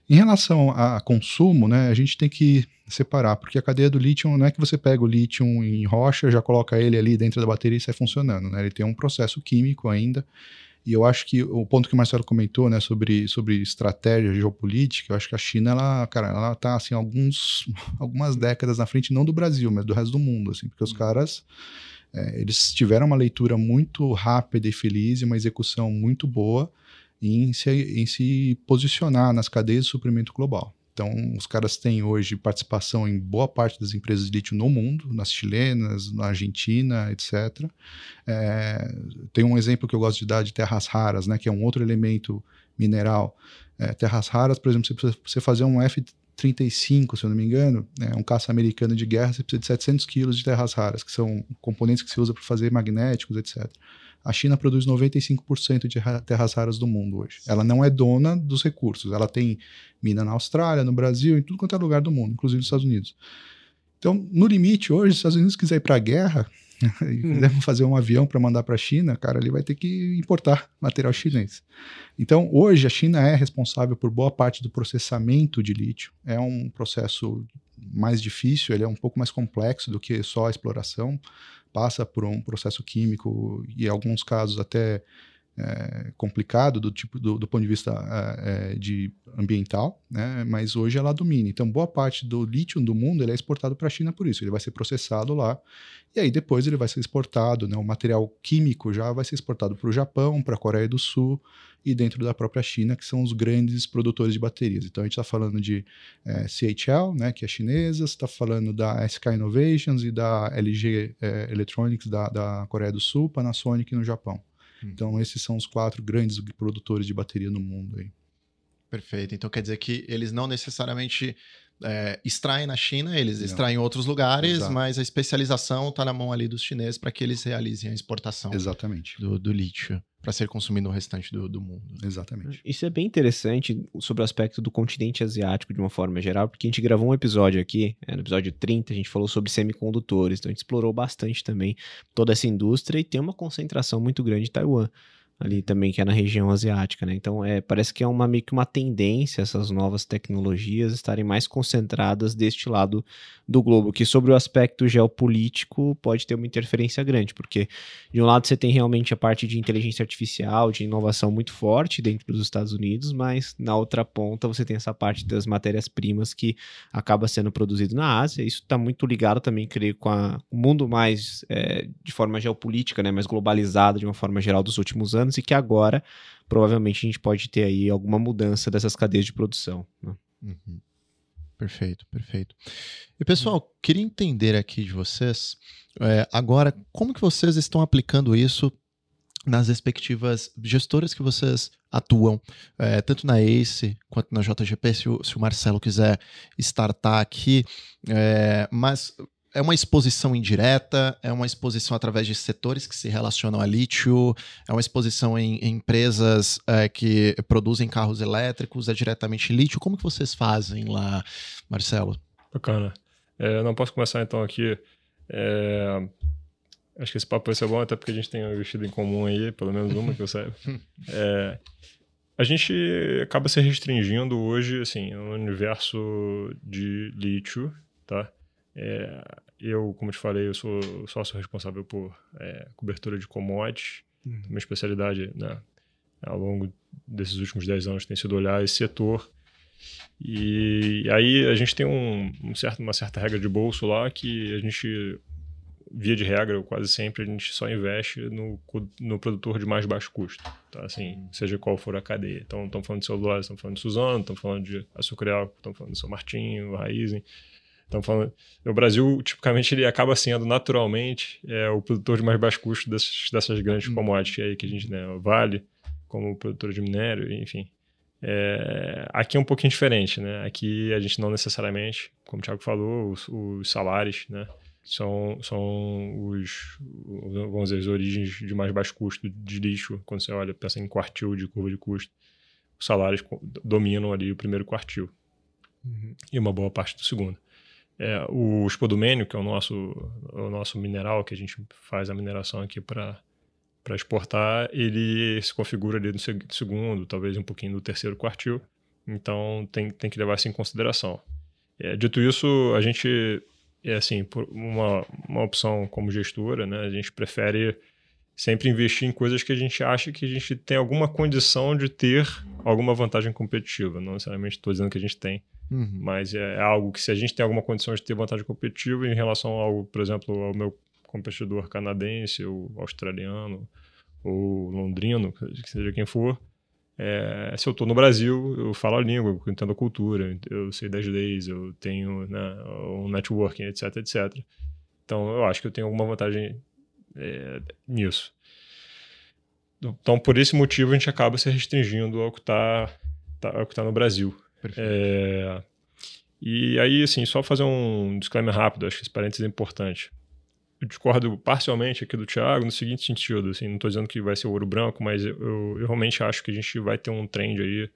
Em relação a consumo, né, a gente tem que separar, porque a cadeia do lítio não é que você pega o lítio em rocha, já coloca ele ali dentro da bateria e sai funcionando. Né? Ele tem um processo químico ainda e eu acho que o ponto que o Marcelo comentou, né, sobre, sobre estratégia geopolítica, eu acho que a China, ela, cara, ela tá, assim, alguns, algumas décadas na frente, não do Brasil, mas do resto do mundo, assim, porque os uhum. caras, é, eles tiveram uma leitura muito rápida e feliz e uma execução muito boa em se, em se posicionar nas cadeias de suprimento global. Então, os caras têm hoje participação em boa parte das empresas de lítio no mundo, nas chilenas, na Argentina, etc. É, tem um exemplo que eu gosto de dar de terras raras, né, que é um outro elemento mineral. É, terras raras, por exemplo, você você fazer um F-35, se eu não me engano, é um caça americano de guerra, você precisa de 700 quilos de terras raras, que são componentes que se usa para fazer magnéticos, etc. A China produz 95% de terras raras do mundo hoje. Ela não é dona dos recursos. Ela tem mina na Austrália, no Brasil, em tudo quanto é lugar do mundo, inclusive nos Estados Unidos. Então, no limite, hoje, se os Estados Unidos quiser ir para a guerra e quiser fazer um avião para mandar para a China, cara, ele vai ter que importar material chinês. Então, hoje, a China é responsável por boa parte do processamento de lítio. É um processo mais difícil, ele é um pouco mais complexo do que só a exploração passa por um processo químico e em alguns casos até é, complicado do tipo do, do ponto de vista é, é, de ambiental, né? Mas hoje ela domina. Então boa parte do lítio do mundo é exportado para a China por isso. Ele vai ser processado lá e aí depois ele vai ser exportado, né? O material químico já vai ser exportado para o Japão, para a Coreia do Sul e dentro da própria China, que são os grandes produtores de baterias. Então a gente está falando de é, CHL, né, que é chinesa, está falando da SK Innovations e da LG é, Electronics da, da Coreia do Sul, Panasonic no Japão. Hum. Então esses são os quatro grandes produtores de bateria no mundo aí. Perfeito. Então quer dizer que eles não necessariamente é, extraem na China, eles não. extraem em outros lugares, Exato. mas a especialização está na mão ali dos chineses para que eles realizem a exportação Exatamente. Do, do lítio para ser consumido no restante do, do, mundo. Exatamente. Isso é bem interessante sobre o aspecto do continente asiático de uma forma geral, porque a gente gravou um episódio aqui, é, no episódio 30, a gente falou sobre semicondutores, então a gente explorou bastante também toda essa indústria e tem uma concentração muito grande em Taiwan ali também, que é na região asiática, né? Então, é, parece que é uma, meio que uma tendência essas novas tecnologias estarem mais concentradas deste lado do globo, que sobre o aspecto geopolítico pode ter uma interferência grande, porque de um lado você tem realmente a parte de inteligência artificial, de inovação muito forte dentro dos Estados Unidos, mas na outra ponta você tem essa parte das matérias-primas que acaba sendo produzido na Ásia. Isso está muito ligado também, creio, com o mundo mais é, de forma geopolítica, né, mais globalizado de uma forma geral dos últimos anos anos e que agora provavelmente a gente pode ter aí alguma mudança dessas cadeias de produção. Né? Uhum. Perfeito, perfeito. E pessoal, queria entender aqui de vocês é, agora como que vocês estão aplicando isso nas respectivas gestoras que vocês atuam, é, tanto na ACE quanto na JGP, se o, se o Marcelo quiser startar aqui, é, mas é uma exposição indireta, é uma exposição através de setores que se relacionam a lítio, é uma exposição em, em empresas é, que produzem carros elétricos, é diretamente lítio. Como que vocês fazem lá, Marcelo? Bacana. É, não posso começar então aqui. É, acho que esse papo vai ser bom, até porque a gente tem um vestido em comum aí, pelo menos uma que eu saiba. É, a gente acaba se restringindo hoje, assim, no universo de lítio, tá? É, eu, como te falei, eu sou sócio responsável por é, cobertura de commodities. Uhum. Minha especialidade, né, ao longo desses últimos 10 anos tem sido olhar esse setor. E aí a gente tem um, um certo, uma certa regra de bolso lá que a gente via de regra, quase sempre a gente só investe no, no produtor de mais baixo custo, tá? Assim, seja qual for a cadeia. Então, estamos falando de celulose, estamos falando de Suzano, estamos falando de e álcool, estamos falando de São Martinho, Raizen. Estamos falando... O Brasil, tipicamente, ele acaba sendo naturalmente é, o produtor de mais baixo custo dessas, dessas grandes hum. commodities aí que a gente, né, Vale, como produtor de minério, enfim. É, aqui é um pouquinho diferente, né? Aqui a gente não necessariamente, como o Thiago falou, os, os salários, né? são, são os, vamos dizer, as origens de mais baixo custo de lixo, quando você olha, pensa em quartil de curva de custo, os salários dominam ali o primeiro quartil uhum. e uma boa parte do segundo. É, o espodumênio, que é o nosso, o nosso mineral que a gente faz a mineração aqui para para exportar, ele se configura ali no segundo, talvez um pouquinho no terceiro quartil. Então tem, tem que levar isso em consideração. É, dito isso, a gente é assim, por uma, uma opção como gestora, né? A gente prefere sempre investir em coisas que a gente acha que a gente tem alguma condição de ter alguma vantagem competitiva. Não necessariamente estou dizendo que a gente tem, uhum. mas é, é, algo que se a gente tem alguma condição de ter vantagem competitiva em relação ao, por exemplo, ao meu competidor canadense ou australiano ou londrino, seja quem for, é, se eu estou no Brasil, eu falo a língua, eu entendo a cultura, eu sei 10 leis, eu tenho né, um networking, etc, etc. Então, eu acho que eu tenho alguma vantagem é, nisso. Então, por esse motivo, a gente acaba se restringindo ao que está tá, tá no Brasil. É, e aí, assim, só fazer um disclaimer rápido, acho que esse parênteses é importante eu discordo parcialmente aqui do Thiago no seguinte sentido, assim, não estou dizendo que vai ser ouro branco, mas eu, eu, realmente acho que a gente vai ter um trend aí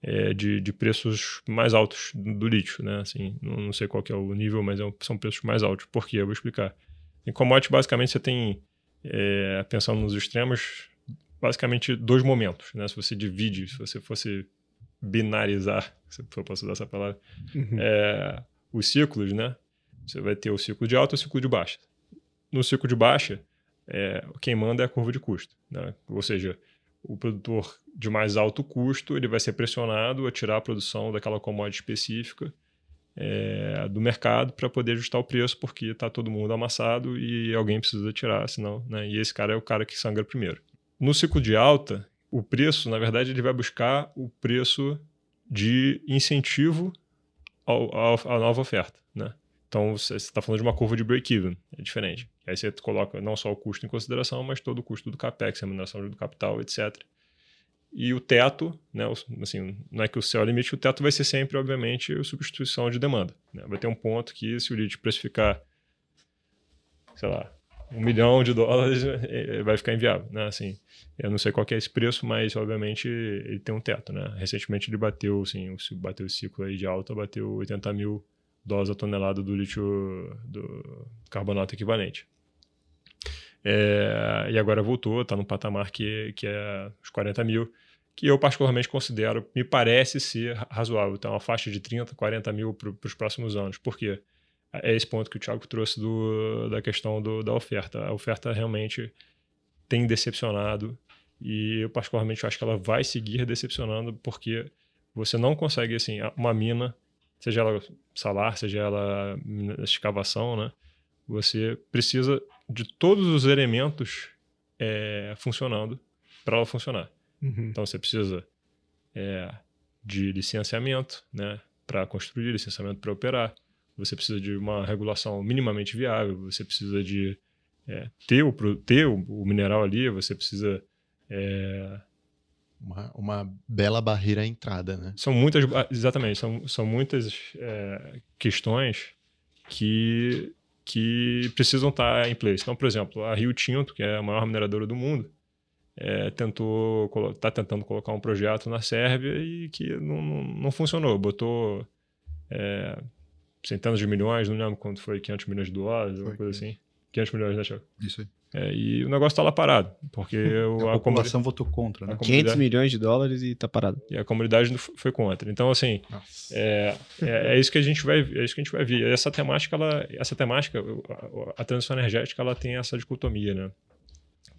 é, de, de preços mais altos do, do lítio, né? Assim, não, não, sei qual é o nível, mas é, são preços mais altos. Por quê? Eu vou explicar. Em commodity, basicamente, você tem, é, pensando nos extremos, basicamente dois momentos, né? Se você divide, se você fosse binarizar, se eu posso usar essa palavra, uhum. é, os ciclos, né? Você vai ter o ciclo de alta e o ciclo de baixa no ciclo de baixa, é, quem manda é a curva de custo. Né? Ou seja, o produtor de mais alto custo ele vai ser pressionado a tirar a produção daquela commodity específica é, do mercado para poder ajustar o preço, porque está todo mundo amassado e alguém precisa tirar, senão, né? e esse cara é o cara que sangra primeiro. No ciclo de alta, o preço, na verdade, ele vai buscar o preço de incentivo à nova oferta. Né? Então, você está falando de uma curva de break-even, é diferente. Aí você coloca não só o custo em consideração, mas todo o custo do capex, remuneração do capital, etc. E o teto, né, assim, não é que o céu é o limite, o teto vai ser sempre, obviamente, a substituição de demanda. Né? Vai ter um ponto que, se o lead precificar, sei lá, um milhão de dólares, é, vai ficar inviável. Né? Assim, eu não sei qual é esse preço, mas, obviamente, ele tem um teto. Né? Recentemente, ele bateu, assim, bateu o ciclo aí de alta, bateu 80 mil dólares a tonelada do lítio do carbonato equivalente. É, e agora voltou, está no patamar que, que é os 40 mil, que eu particularmente considero, me parece ser razoável. Então, uma faixa de 30, 40 mil para os próximos anos. Por quê? É esse ponto que o Thiago trouxe do, da questão do, da oferta. A oferta realmente tem decepcionado e eu particularmente acho que ela vai seguir decepcionando porque você não consegue, assim, uma mina, seja ela salar, seja ela escavação, né? Você precisa de todos os elementos é, funcionando para ela funcionar. Uhum. Então você precisa é, de licenciamento, né, para construir, licenciamento para operar. Você precisa de uma regulação minimamente viável. Você precisa de é, ter, o, ter o, o, mineral ali. Você precisa é, uma, uma bela barreira à entrada, né? São muitas, exatamente, são, são muitas é, questões que que precisam estar em place. Então, por exemplo, a Rio Tinto, que é a maior mineradora do mundo, é, tentou está tentando colocar um projeto na Sérvia e que não, não, não funcionou. Botou é, centenas de milhões, não lembro quanto foi, 500 milhões de dólares, alguma coisa assim. 500 milhões, né, Thiago? Isso aí. É, e o negócio está lá parado, porque o, a, a população votou contra, né? 500 milhões de dólares e está parado. E a comunidade foi contra. Então, assim, é, é, é, isso que a gente vai, é isso que a gente vai ver. Essa temática, ela, essa temática, a, a transição energética, ela tem essa dicotomia, né?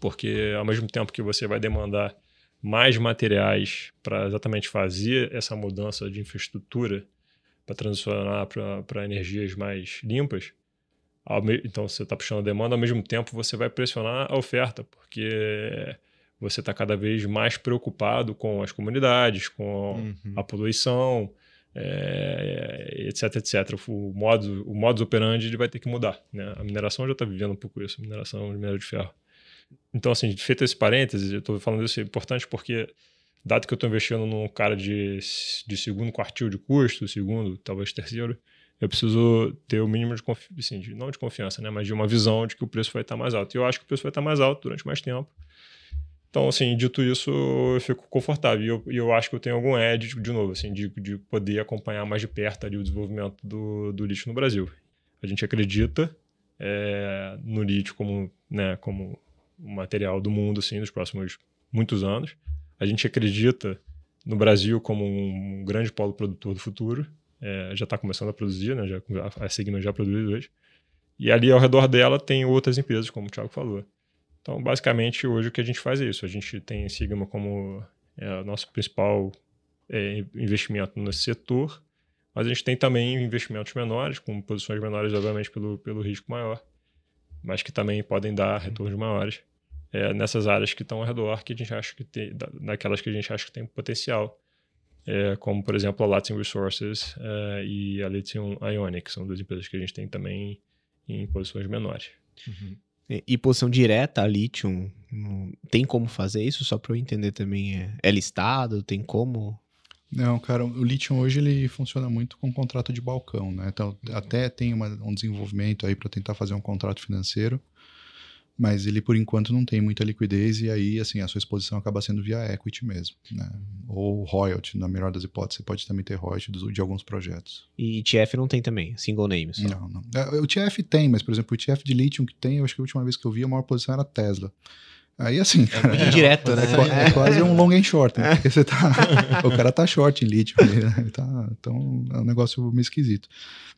porque ao mesmo tempo que você vai demandar mais materiais para exatamente fazer essa mudança de infraestrutura, para transicionar para energias mais limpas, então você está puxando a demanda, ao mesmo tempo você vai pressionar a oferta, porque você está cada vez mais preocupado com as comunidades, com uhum. a poluição, é, etc, etc. O modo, o modus operandi ele vai ter que mudar. Né? A mineração já está vivendo um pouco isso, a mineração de minério de ferro. Então, assim, feito esse parênteses, eu estou falando isso é importante porque, dado que eu estou investindo num cara de, de segundo quartil de custo, segundo, talvez terceiro, eu preciso ter o mínimo de confiança, assim, não de confiança, né, mas de uma visão de que o preço vai estar mais alto. E eu acho que o preço vai estar mais alto durante mais tempo. Então, assim, dito isso, eu fico confortável. E eu, eu acho que eu tenho algum edge, de novo, assim, de, de poder acompanhar mais de perto ali o desenvolvimento do, do lítio no Brasil. A gente acredita é, no lítio como, né, como material do mundo, assim, nos próximos muitos anos. A gente acredita no Brasil como um grande polo produtor do futuro é, já está começando a produzir, né? Já, a Sigma já produz hoje. E ali ao redor dela tem outras empresas, como o Thiago falou. Então, basicamente, hoje o que a gente faz é isso. A gente tem Sigma como é, nosso principal é, investimento nesse setor, mas a gente tem também investimentos menores, com posições menores, obviamente, pelo, pelo risco maior, mas que também podem dar retornos maiores é, nessas áreas que estão ao redor, que a gente acha que tem, naquelas que a gente acha que tem potencial é, como por exemplo a Latin Resources uh, e a Lithium Ionic, que são duas empresas que a gente tem também em posições menores. Uhum. E, e, posição direta a Lithium, tem como fazer isso? Só para eu entender também, é, é, listado? Tem como? Não, cara, o Lithium hoje ele funciona muito com contrato de balcão, né? Então até tem uma, um desenvolvimento aí para tentar fazer um contrato financeiro, mas ele por enquanto não tem muita liquidez e aí assim a sua exposição acaba sendo via equity mesmo, né? Ou royalty, na melhor das hipóteses, você pode também ter royalty de alguns projetos. E ETF não tem também, single names? Não, não. É, o ETF tem, mas por exemplo, o ETF de lithium que tem, eu acho que a última vez que eu vi a maior posição era Tesla. Aí assim, cara, é indireto, né? É, é, quase um long and short, né? Porque você tá, o cara tá short em lítio, né? tá, então é um negócio meio esquisito.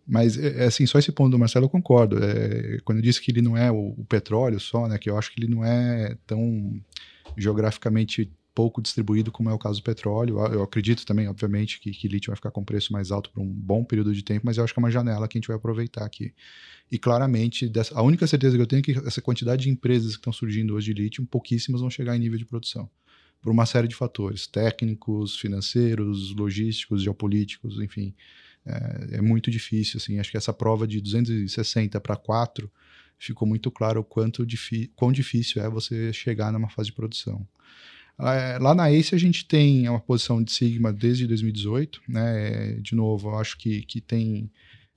Mas, é, é, assim, só esse ponto do Marcelo eu concordo. É, quando eu disse que ele não é o, o, petróleo só, né, que eu acho que ele não é tão geograficamente pouco distribuído como é o caso do petróleo. Eu acredito também, obviamente, que, que lítio vai ficar com preço mais alto por um bom período de tempo, mas eu acho que é uma janela que a gente vai aproveitar aqui. E claramente, dessa, a única certeza que eu tenho é que essa quantidade de empresas que estão surgindo hoje de lítio, pouquíssimas vão chegar em nível de produção. Por uma série de fatores, técnicos, financeiros, logísticos, geopolíticos, enfim é, é muito difícil. Assim, acho que essa prova de 260 para 4 ficou muito claro o quanto quão difícil é você chegar numa fase de produção. Lá na ACE a gente tem uma posição de Sigma desde 2018, né? De novo, eu acho que, que tem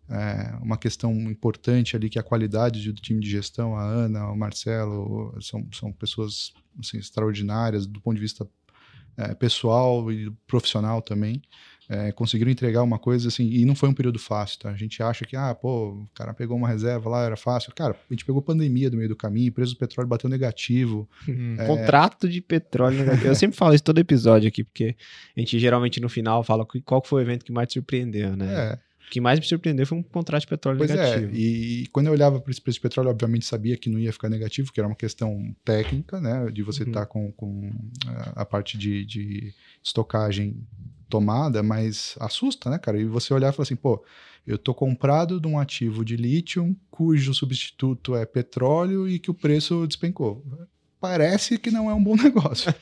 é, uma questão importante ali que é a qualidade do time de gestão, a Ana, o Marcelo, são, são pessoas assim, extraordinárias do ponto de vista é, pessoal e profissional também é, conseguiram entregar uma coisa assim, e não foi um período fácil, tá? A gente acha que, ah, pô, o cara pegou uma reserva lá, era fácil. Cara, a gente pegou pandemia do meio do caminho, preço do petróleo bateu negativo. Hum, é... Contrato de petróleo negativo. Eu sempre falo isso todo episódio aqui, porque a gente geralmente no final fala qual foi o evento que mais te surpreendeu, né? É. O que mais me surpreendeu foi um contrato de petróleo pois é, negativo. É, e quando eu olhava para esse preço de petróleo, obviamente sabia que não ia ficar negativo, que era uma questão técnica, né? De você estar uhum. tá com, com a parte de, de estocagem tomada, mas assusta, né, cara? E você olhar e falar assim, pô, eu tô comprado de um ativo de lítio cujo substituto é petróleo e que o preço despencou. Parece que não é um bom negócio.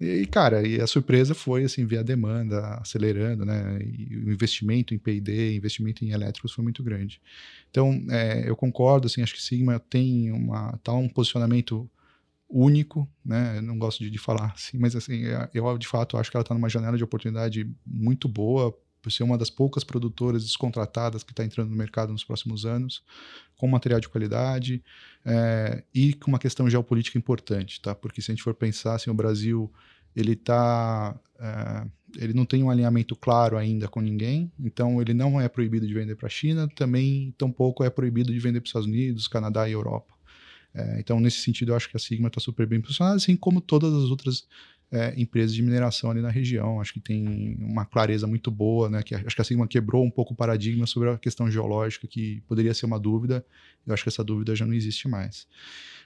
E, cara, e a surpresa foi, assim, ver a demanda acelerando, né? E o investimento em P&D, investimento em elétricos foi muito grande. Então, é, eu concordo, assim, acho que Sigma tem uma, tá um posicionamento único, né? Eu não gosto de, de, falar assim, mas assim, é, eu de fato acho que ela está numa janela de oportunidade muito boa por ser uma das poucas produtoras descontratadas que está entrando no mercado nos próximos anos, com material de qualidade é, e com uma questão geopolítica importante, tá? Porque se a gente for pensar, assim, o Brasil ele tá é, ele não tem um alinhamento claro ainda com ninguém, então ele não é proibido de vender para a China, também tampouco é proibido de vender para os Estados Unidos, Canadá e Europa. É, então, nesse sentido, eu acho que a Sigma está super bem posicionada, assim como todas as outras é, empresas de mineração ali na região. Acho que tem uma clareza muito boa, né? Que acho que a Sigma quebrou um pouco o paradigma sobre a questão geológica, que poderia ser uma dúvida. Eu acho que essa dúvida já não existe mais.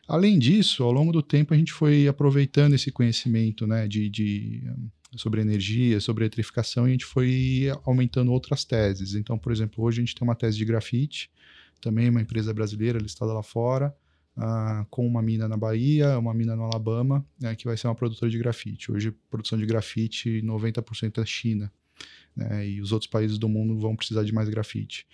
Além disso, ao longo do tempo a gente foi aproveitando esse conhecimento, né, de, de sobre energia, sobre eletrificação, e a gente foi aumentando outras teses. Então, por exemplo, hoje a gente tem uma tese de grafite, também uma empresa brasileira listada lá fora, uh, com uma mina na Bahia, uma mina no Alabama, né, que vai ser uma produtora de grafite. Hoje, produção de grafite, 90% é China. Né, e os outros países do mundo vão precisar de mais grafite.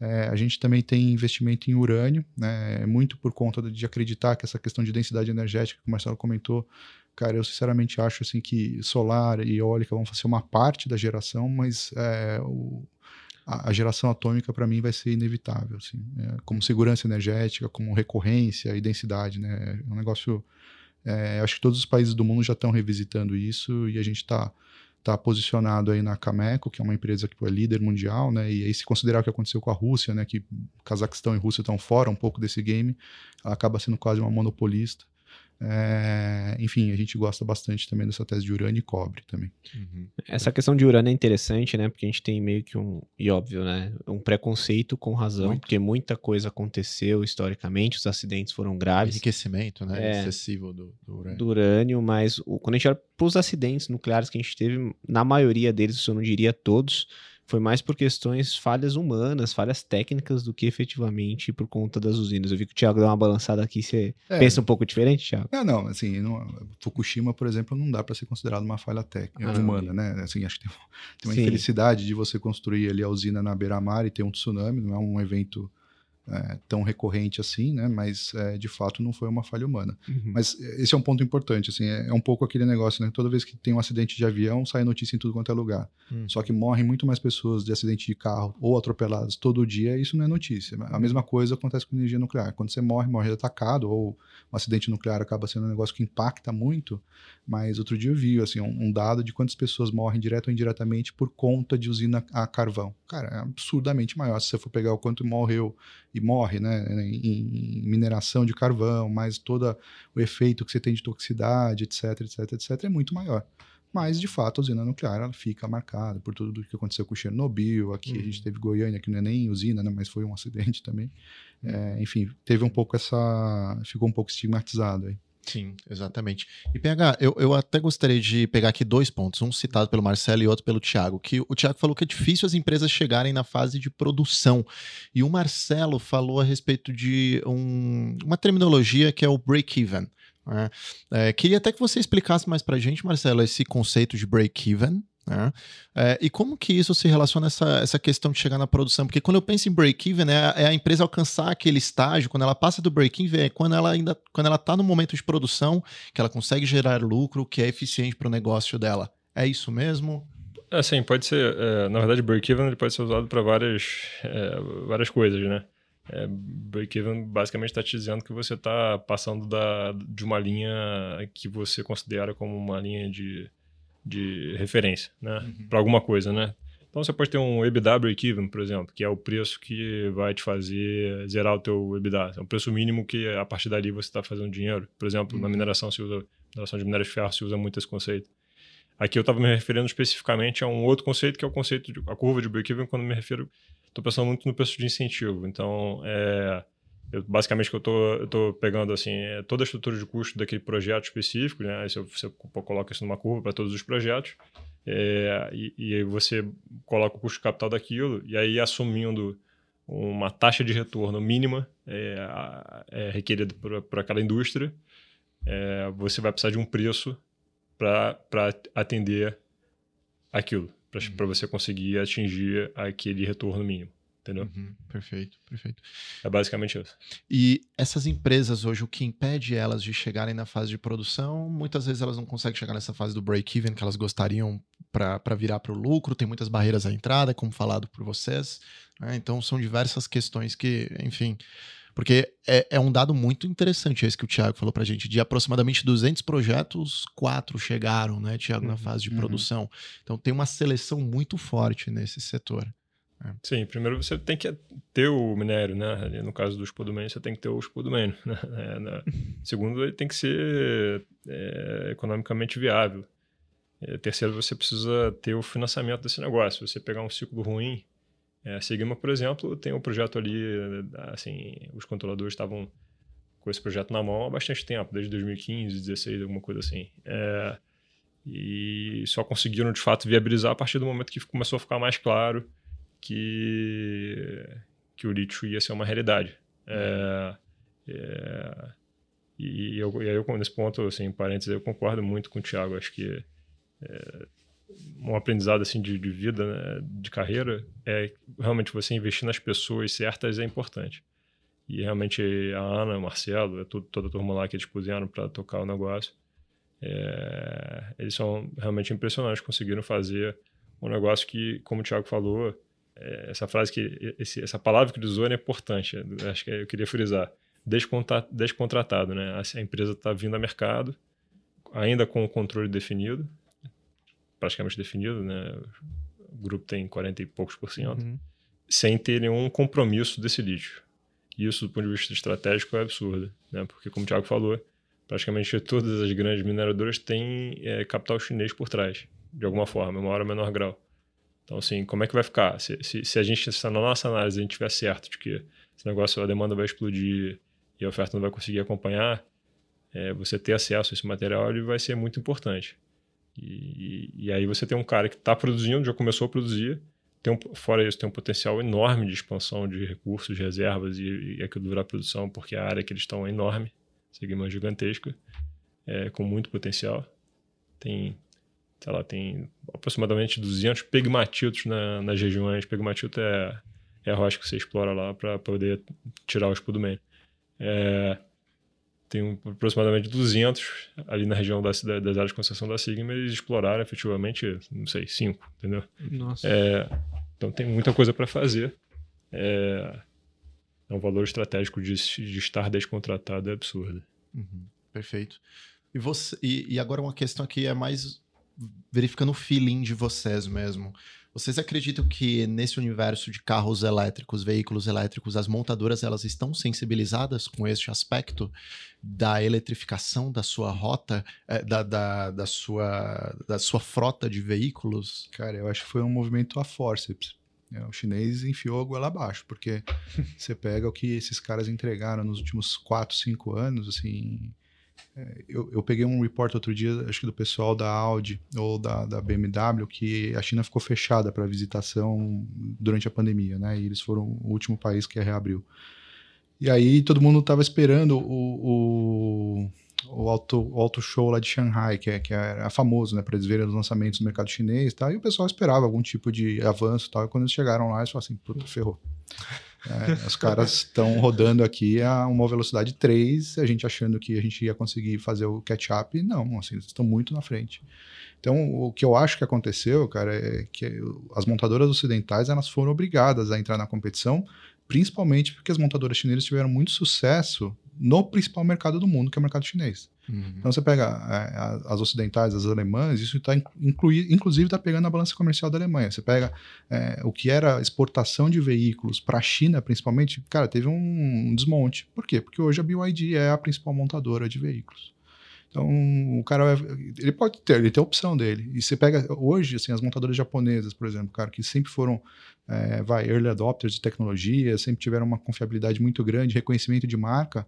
É, a gente também tem investimento em urânio, né, muito por conta de acreditar que essa questão de densidade energética, que o Marcelo comentou, cara, eu sinceramente acho assim que solar e eólica vão fazer uma parte da geração, mas é, o, a, geração atômica para mim vai ser inevitável, assim, é, como segurança energética, como recorrência e densidade, né? É um negócio. É, acho que todos os países do mundo já estão revisitando isso e a gente está tá posicionado aí na Cameco, que é uma empresa que é líder mundial, né? E aí se considerar o que aconteceu com a Rússia, né? Que Cazaquistão e Rússia estão fora um pouco desse game, ela acaba sendo quase uma monopolista. É, enfim, a gente gosta bastante também dessa tese de urânio e cobre também. Uhum. Essa questão de urânio é interessante, né? Porque a gente tem meio que um, e óbvio, né? Um preconceito com razão, Muito. porque muita coisa aconteceu historicamente, os acidentes foram graves. Enriquecimento, né? É, excessivo do, do, urânio. Do urânio, mas o, quando a gente olha para os acidentes nucleares que a gente teve, na maioria deles, eu não diria todos, foi mais por questões falhas humanas, falhas técnicas, do que efetivamente por conta das usinas. Eu vi que o Thiago deu uma balançada aqui. Você é. pensa um pouco diferente, Thiago? Não, não. Assim, não, Fukushima, por exemplo, não dá para ser considerado uma falha técnica ah, humana, né? Assim, acho que tem, tem uma Sim. infelicidade de você construir ali a usina na beira-mar e ter um tsunami. Não é um evento é, tão recorrente assim, né? Mas é, de fato não foi uma falha humana. Uhum. Mas esse é um ponto importante, assim, é, é, um pouco aquele negócio, né? Toda vez que tem um acidente de avião, sai notícia em tudo quanto é lugar. Uhum. Só que morrem muito mais pessoas de acidente de carro ou atropeladas todo dia, isso não é notícia. A mesma coisa acontece com energia nuclear. Quando você morre, morre atacado ou um acidente nuclear acaba sendo um negócio que impacta muito. Mas outro dia eu vi assim um, um dado de quantas pessoas morrem direto ou indiretamente por conta de usina a carvão. Cara, é absurdamente maior. Se você for pegar o quanto morreu e morre, né, em, mineração de carvão, mais todo o efeito que você tem de toxicidade, etc, etc, etc, é muito maior. Mas, de fato, a usina nuclear ela fica marcada por tudo o que aconteceu com Chernobyl. Aqui uhum. a gente uhum. teve Goiânia, que não é nem usina, né, mas foi um acidente também. Uhum. É, enfim, teve um pouco essa. ficou um pouco estigmatizado aí. Sim, exatamente. E PH, eu, eu até gostaria de pegar aqui dois pontos, um citado pelo Marcelo e outro pelo Thiago, que o Thiago falou que é difícil as empresas chegarem na fase de produção. E o Marcelo falou a respeito de um, uma terminologia que é o break-even. Né? É, queria até que você explicasse mais para gente, Marcelo, esse conceito de break-even, né? É, e como que isso se relaciona a essa, essa questão de chegar na produção? Porque quando eu penso em break-even, é, é, a empresa alcançar aquele estágio, quando ela passa do break-even, é quando ela ainda quando ela está no momento de produção, que ela consegue gerar lucro, que é eficiente para o negócio dela. É isso mesmo? É, sim, pode ser. É, na verdade, break-even pode ser usado para várias, é, várias coisas, né? É, break-even basicamente está te dizendo que você está passando da, de uma linha que você considera como uma linha de de referência, né? Uhum. Para alguma coisa, né? Então você pode ter um EBITDA break-even, por exemplo, que é o preço que vai te fazer zerar o teu EBITDA. É um preço mínimo que a partir dali você está fazendo dinheiro. Por exemplo, uhum. na mineração se usa, mineração de minério de ferro se usa muito esse conceito. Aqui eu estava me referindo especificamente a um outro conceito que é o conceito de a curva de break-even quando me refiro, estou pensando muito no preço de incentivo. Então, é, eu, basicamente, que eu tô, eu tô pegando assim, é toda a estrutura de custo daquele projeto específico, né? Aí você, você coloca isso numa curva para todos os projetos, é, e, e você coloca o custo de capital daquilo, e aí assumindo uma taxa de retorno mínima é, é requerida por, por aquela indústria, é, você vai precisar de um preço para atender aquilo, para uhum. você conseguir atingir aquele retorno mínimo entendeu? Uhum, perfeito, perfeito. É basicamente isso. E essas empresas hoje, o que impede elas de chegarem na fase de produção, muitas vezes elas não conseguem chegar nessa fase do break-even que elas gostariam para virar para o lucro, tem muitas barreiras à entrada, como falado por vocês. Né? Então, são diversas questões que, enfim. Porque é, é, um dado muito interessante esse que o Thiago falou para a gente. De aproximadamente 200 projetos, quatro chegaram, né, Thiago, uhum, na fase de uhum. produção. Então tem uma seleção muito forte nesse setor. É. Sim, primeiro você tem que ter o minério, né? No caso do spodumene, você tem que ter o spodumene. Né? É, segundo, ele tem que ser é, economicamente viável. É, terceiro, você precisa ter o financiamento desse negócio. Se você pegar um ciclo ruim, é, a Sigma, por exemplo, tem um projeto ali, assim, os controladores estavam com esse projeto na mão há bastante tempo, desde 2015, 2016, alguma coisa assim. E só conseguiram, de fato, viabilizar a partir do momento que começou a ficar mais claro que, que o lítio ia ser uma realidade. É, é, e, eu, e aí, eu, nesse ponto, assim, parênteses, eu concordo muito com o Thiago. Acho que é, um aprendizado assim de, de vida, né, de carreira, é realmente você investir nas pessoas certas é importante. E realmente a Ana, o Marcelo, é tudo, toda a turma lá que eles puseram para tocar o negócio, é, eles são realmente impressionantes, conseguiram fazer um negócio que, como o Thiago falou, essa frase que esse, essa palavra que ele usou é importante, acho que eu queria frisar, descontratado, né? A empresa está vindo ao mercado, ainda com o controle definido, praticamente definido, né? O grupo tem 40 e poucos por cento, uhum. sem ter nenhum compromisso desse lítio. Isso, do ponto de vista estratégico, é absurdo, né? Porque, como o Thiago falou, praticamente todas as grandes mineradoras têm é, capital chinês por trás, de alguma forma, maior ou menor grau. Então, assim, como é que vai ficar? Se, se, se a gente, se na nossa análise, a gente tiver certo de que esse negócio, a demanda vai explodir e a oferta não vai conseguir acompanhar, é, você ter acesso a esse material ele vai ser muito importante. E, e aí você tem um cara que está produzindo, já começou a produzir, tem um, fora isso, tem um potencial enorme de expansão de recursos, de reservas e, e aquilo virar produção, porque a área que eles estão é enorme, segmento gigantesca, é, com muito potencial. Tem, sei lá, tem aproximadamente 200 pegmatitos na, nas regiões. Pegmatito é, é a rocha que você explora lá para poder tirar o escudo meio. É, tem um, aproximadamente 200 ali na região das, das áreas de concessão da Sigma, eles exploraram efetivamente, não sei, 5, entendeu? Nossa. É, então tem muita coisa para fazer. É, é, um valor estratégico de, de estar descontratado é absurdo. Uhum, perfeito. E, você, e, e agora uma questão aqui é mais verificando o feeling de vocês mesmo. Vocês acreditam que nesse universo de carros elétricos, veículos elétricos, as montadoras elas estão sensibilizadas com este aspecto da eletrificação da sua rota, é, da, da, da, sua, da sua frota de veículos? Cara, eu acho que foi um movimento a forceps. É, o chinês enfiou a goela abaixo, porque você pega o que esses caras entregaram nos últimos 4, 5 anos, assim, eu, eu, peguei um report outro dia, acho que do pessoal da Audi ou da, da BMW, que a China ficou fechada para visitação durante a pandemia, né? E eles foram o último país que reabriu. E aí todo mundo estava esperando o, o, o, auto, o auto show lá de Shanghai, que, é, que era famoso, né? Para eles verem os lançamentos do mercado chinês e tal. E o pessoal esperava algum tipo de avanço e tal. E quando eles chegaram lá, eles falaram assim: puta, ferrou. É, os caras estão rodando aqui a uma velocidade 3, a gente achando que a gente ia conseguir fazer o catch-up. Não, assim, eles estão muito na frente. Então, o que eu acho que aconteceu, cara, é que as montadoras ocidentais elas foram obrigadas a entrar na competição, principalmente porque as montadoras chinesas tiveram muito sucesso no principal mercado do mundo, que é o mercado chinês. Uhum. Então você pega é, as ocidentais, as alemãs, isso está inclusive está pegando a balança comercial da Alemanha. Você pega é, o que era exportação de veículos para a China, principalmente, cara, teve um, um desmonte. Por quê? Porque hoje a BYD é a principal montadora de veículos. Então, o cara ele pode ter, ele tem a opção dele. E você pega hoje, assim, as montadoras japonesas, por exemplo, cara, que sempre foram, é, vai, early adopters de tecnologia, sempre tiveram uma confiabilidade muito grande, reconhecimento de marca,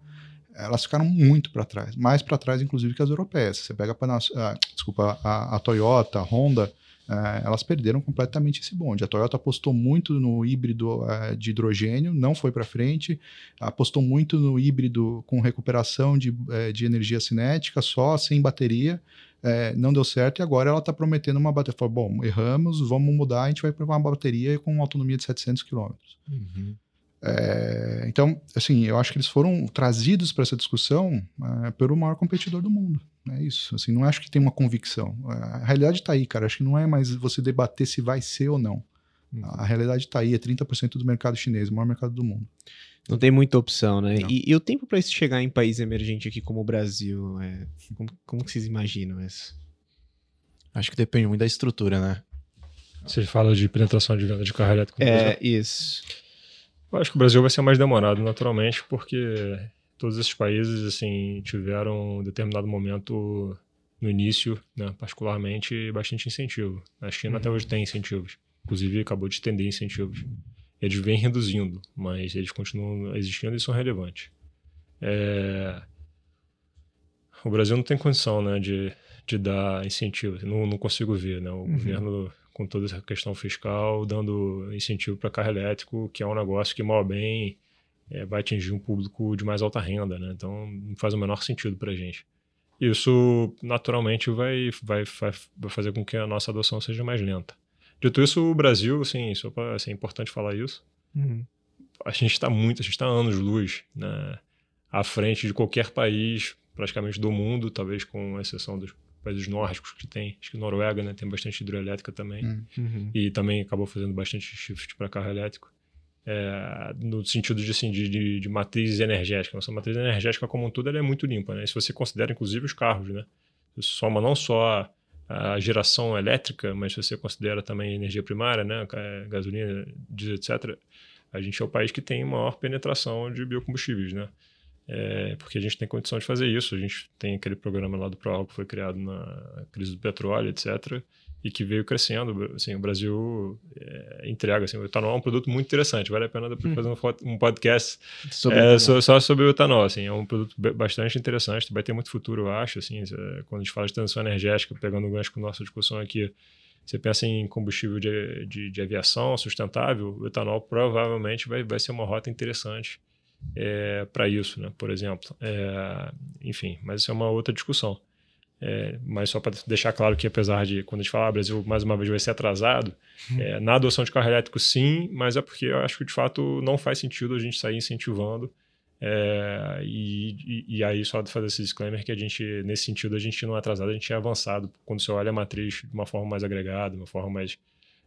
elas ficaram muito para trás, mais para trás, inclusive, que as europeias. Você pega a, desculpa, a, a, Toyota, a Honda, uh, elas perderam completamente esse bonde. A Toyota apostou muito no híbrido uh, de hidrogênio, não foi para frente, apostou muito no híbrido com recuperação de, eh, de energia cinética, só sem bateria. É, não deu certo e agora ela está prometendo uma bateria. Falou, bom, erramos, vamos mudar, a gente vai para uma bateria com autonomia de 700 km. Uhum. É, então, assim, eu acho que eles foram trazidos para essa discussão é, pelo maior competidor do mundo. É isso. Assim, não acho que tem uma convicção. A realidade está aí, cara. Acho que não é mais você debater se vai ser ou não. Uhum. A realidade está aí. É 30% do mercado chinês, o maior mercado do mundo. Não tem muita opção, né? E, e, o tempo para isso chegar em país emergente aqui como o Brasil, é... como, como que vocês imaginam isso? Acho que depende muito da estrutura, né? Você fala de penetração de venda de carro elétrico. É, isso. Eu acho que o Brasil vai ser mais demorado, naturalmente, porque todos esses países assim tiveram um determinado momento no início, né, particularmente, bastante incentivo. A China até hoje tem incentivos. Inclusive, acabou de estender incentivos. Eles vêm reduzindo, mas eles continuam existindo e são relevantes. É... O Brasil não tem condição né, de, de dar incentivo. Não, não consigo ver né, o uhum. governo, com toda essa questão fiscal, dando incentivo para carro elétrico, que é um negócio que, mal bem, é, vai atingir um público de mais alta renda. Né? Então, não faz o menor sentido para a gente isso naturalmente vai, vai, vai, fazer com que a nossa adoção seja mais lenta. Dito isso, o Brasil, assim, só pra, assim, é importante falar isso, uhum. a gente está muito, a gente está anos luz né, à frente de qualquer país praticamente do mundo, talvez com exceção dos países nórdicos que tem, acho que Noruega né, tem bastante hidroelétrica também, uhum. e também acabou fazendo bastante shift para carro elétrico é, no sentido de, assim, de, de, de, matriz energética. Nossa matriz energética, como um todo, ela é muito limpa. Né? se você considera, inclusive, os carros, né? Você soma não só a geração elétrica, mas se você considera também energia primária, né? gasolina, diesel, etc., a gente é o país que tem maior penetração de biocombustíveis, né? É, porque a gente tem condição de fazer isso. A gente tem aquele programa lá do ProAl que foi criado na crise do petróleo, etc., e que veio crescendo. Assim, o Brasil é, entrega. Assim, o etanol é um produto muito interessante. Vale a pena depois hum. fazer um, um podcast sobre é, só, só, sobre o etanol. Assim, é um produto bastante interessante. Vai ter muito futuro, eu acho. Assim, quando a gente fala de transição energética, pegando o gancho com a nossa discussão aqui, você pensa em combustível de, de, de aviação sustentável, o etanol provavelmente vai, vai ser uma rota interessante é, para isso, né? por exemplo. É, enfim, mas isso é uma outra discussão. É, mas só para deixar claro que, apesar de, quando a gente fala, ah, Brasil mais uma vez vai ser atrasado, uhum. é, na adoção de carro elétrico, sim, mas é porque eu acho que de fato não faz sentido a gente sair incentivando. É, e, e, e, aí, só fazer esse disclaimer que a gente, nesse sentido, a gente não é atrasado, a gente é avançado. Quando você olha a matriz de uma forma mais agregada, de uma forma mais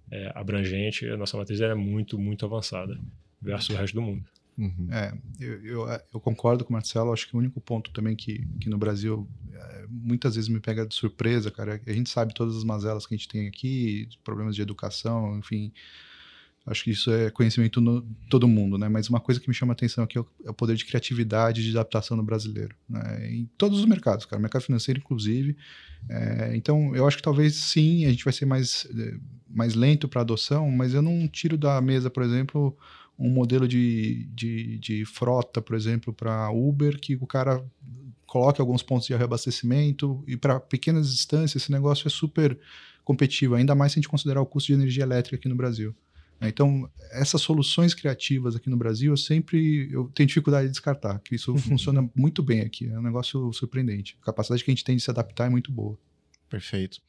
é, abrangente, a nossa matriz é muito, muito avançada versus o resto do mundo. Uhum. É, eu, eu, eu, concordo com o Marcelo. Acho que o único ponto também que, que no Brasil é, muitas vezes me pega de surpresa, cara, é a gente sabe todas as mazelas que a gente tem aqui, problemas de educação, enfim. Acho que isso é conhecimento no todo mundo, né? Mas uma coisa que me chama a atenção aqui é o, é o poder de criatividade e de adaptação do brasileiro, né? Em todos os mercados, cara, mercado financeiro inclusive. É, então, eu acho que talvez sim, a gente vai ser mais, é, mais lento para adoção, mas eu não tiro da mesa, por exemplo, um modelo de, de, de frota, por exemplo, para Uber, que o cara coloque alguns pontos de reabastecimento e para pequenas distâncias esse negócio é super competitivo, ainda mais se a gente considerar o custo de energia elétrica aqui no Brasil. Então, essas soluções criativas aqui no Brasil, eu sempre eu tenho dificuldade de descartar, que isso funciona muito bem aqui, é um negócio surpreendente. A capacidade que a gente tem de se adaptar é muito boa. Perfeito.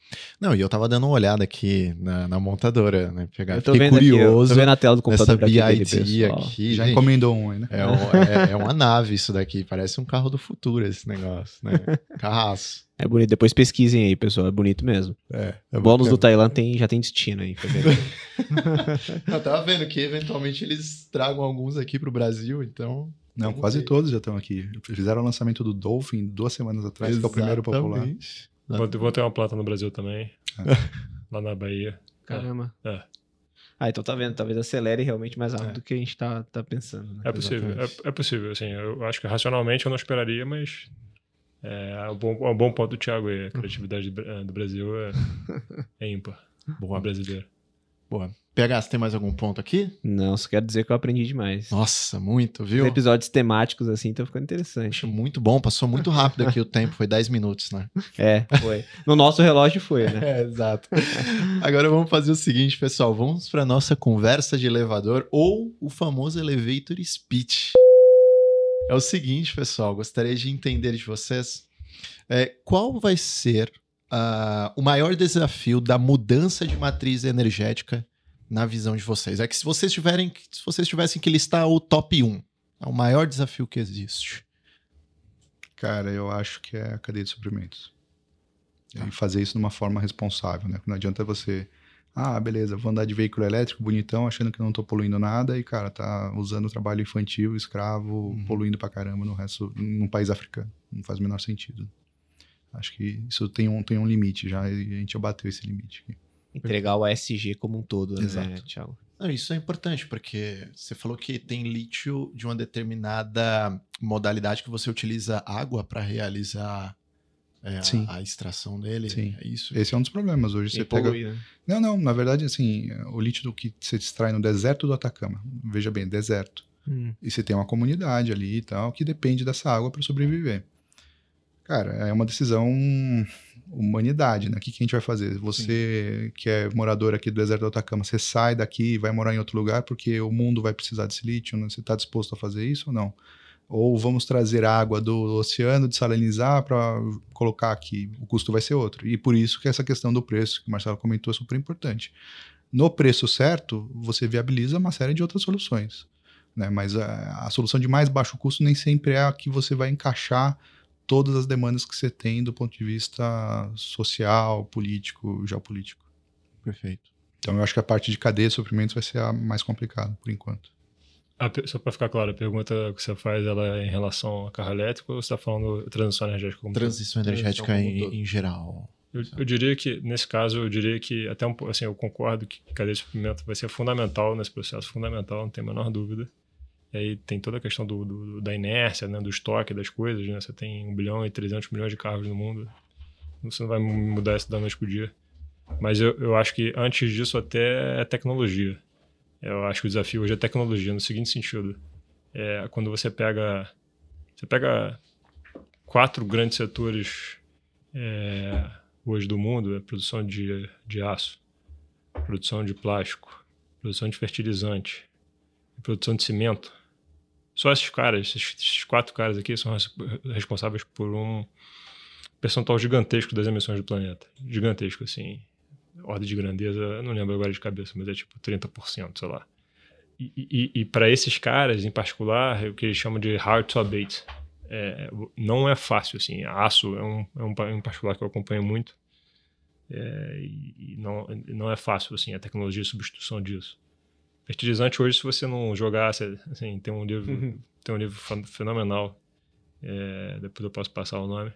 Não, e eu tava dando uma olhada aqui na, na montadora, né? Pegar, eu tô vendo curioso. Aqui, tô vendo a tela do computador essa BID aqui. Já encomendou um né? É, um, é, é, uma nave isso daqui. Parece um carro do futuro esse negócio, né? Carraço. É bonito. Depois pesquisem aí, pessoal. É bonito mesmo. É. é Bônus do Tailã tem, já tem destino aí. eu tava vendo que eventualmente eles tragam alguns aqui pro Brasil, então... Não, quase todos já estão aqui. Fizeram o lançamento do Dolphin duas semanas atrás, Exatamente. que é o primeiro popular. Vou, vou ter uma planta no Brasil também. É. lá na Bahia. Caramba. É. Ah, então tá vendo, talvez acelere realmente mais rápido é. do que a gente tá, tá pensando. Né? É possível, é, é, possível, assim, eu acho que racionalmente eu não esperaria, mas é, é, um, bom, é um bom ponto do Thiago aí, a criatividade do Brasil é, é ímpar. Boa. Brasileiro. Boa. PH, você tem mais algum ponto aqui? Não, só quero dizer que eu aprendi demais. Nossa, muito, viu? Os episódios temáticos assim estão ficando interessante. muito bom, passou muito rápido aqui o tempo, foi 10 minutos, né? É, foi. No nosso relógio foi, né? é, exato. Agora vamos fazer o seguinte, pessoal, vamos para nossa conversa de elevador ou o famoso elevator speech. É o seguinte, pessoal, gostaria de entender de vocês é, qual vai ser uh, o maior desafio da mudança de matriz energética na visão de vocês? É que se vocês tiverem, se vocês tivessem que listar o top 1, é o maior desafio que existe. Cara, eu acho que é a cadeia de suprimentos. Ah. E fazer isso de uma forma responsável, né? Não adianta você, ah, beleza, vou andar de veículo elétrico bonitão, achando que não tô poluindo nada, e, cara, tá usando trabalho infantil, escravo, uhum. poluindo pra caramba no resto, num país africano. Não faz o menor sentido. Acho que isso tem um, tem um limite já, e a gente já bateu esse limite aqui entregar o ASG como um todo, né, Exato. né, Thiago? Não, isso é importante, porque você falou que tem lítio de uma determinada modalidade que você utiliza água para realizar É, a- Sim. A, extração dele. Sim. É isso. Esse é um dos problemas. Hoje você pega. né? Não, não, na verdade, assim, o líquido que você extrai no deserto do Atacama, veja bem, deserto. Hum. E você tem uma comunidade ali e tal que depende dessa água para sobreviver. Cara, é uma decisão humanidade, né? O que, que a gente vai fazer? Você que é morador aqui do deserto do Atacama, você sai daqui e vai morar em outro lugar porque o mundo vai precisar desse lítio, né? Você está disposto a fazer isso ou não? Ou vamos trazer água do oceano, desalinizar para colocar aqui? O custo vai ser outro. E por isso que essa questão do preço, que o Marcelo comentou, é super importante. No preço certo, você viabiliza uma série de outras soluções. Né? Mas a, a solução de mais baixo custo nem sempre é a que você vai encaixar todas as demandas que você tem do ponto de vista social, político, geopolítico. Perfeito. Então eu acho que a parte de cadeia de suprimentos vai ser a mais complicada, por enquanto. Só para ficar claro, a pergunta que você faz ela é em relação a carro elétrico ou você está falando transição energética como todo? Transição energética como em, em geral. Eu, eu diria que, nesse caso, eu diria que até um pouco, assim, eu concordo que cadeia de suprimento vai ser fundamental nesse processo, fundamental, não tem a menor dúvida. E aí tem toda a questão do, do- da inércia, né, do estoque das coisas, né? Você tem 1 bilhão e 300 milhões de carros no mundo. Você não vai mudar isso da noite pro dia. Mas eu, eu acho que antes disso até é tecnologia. Eu acho que o desafio hoje é tecnologia, no seguinte sentido. É, quando você pega... Você pega quatro grandes setores é, hoje do mundo é produção de, de aço, produção de plástico, produção de fertilizante, produção de cimento. Só esses caras, esses, quatro caras aqui são res- responsáveis por um percentual gigantesco das emissões do planeta. Gigantesco, assim. Ordem de grandeza, não lembro agora de cabeça, mas é tipo 30%, sei lá. E, e, e para esses caras, em particular, o que eles chamam de hard to abate. É, não é fácil, assim. Aço é um, é um, pa- particular que eu acompanho muito. É, e não, não é fácil, assim, a tecnologia de substituição disso. Fertilizante hoje, se você não você, assim, tem um livro, tem um livro fenomenal, é, depois eu posso passar o nome,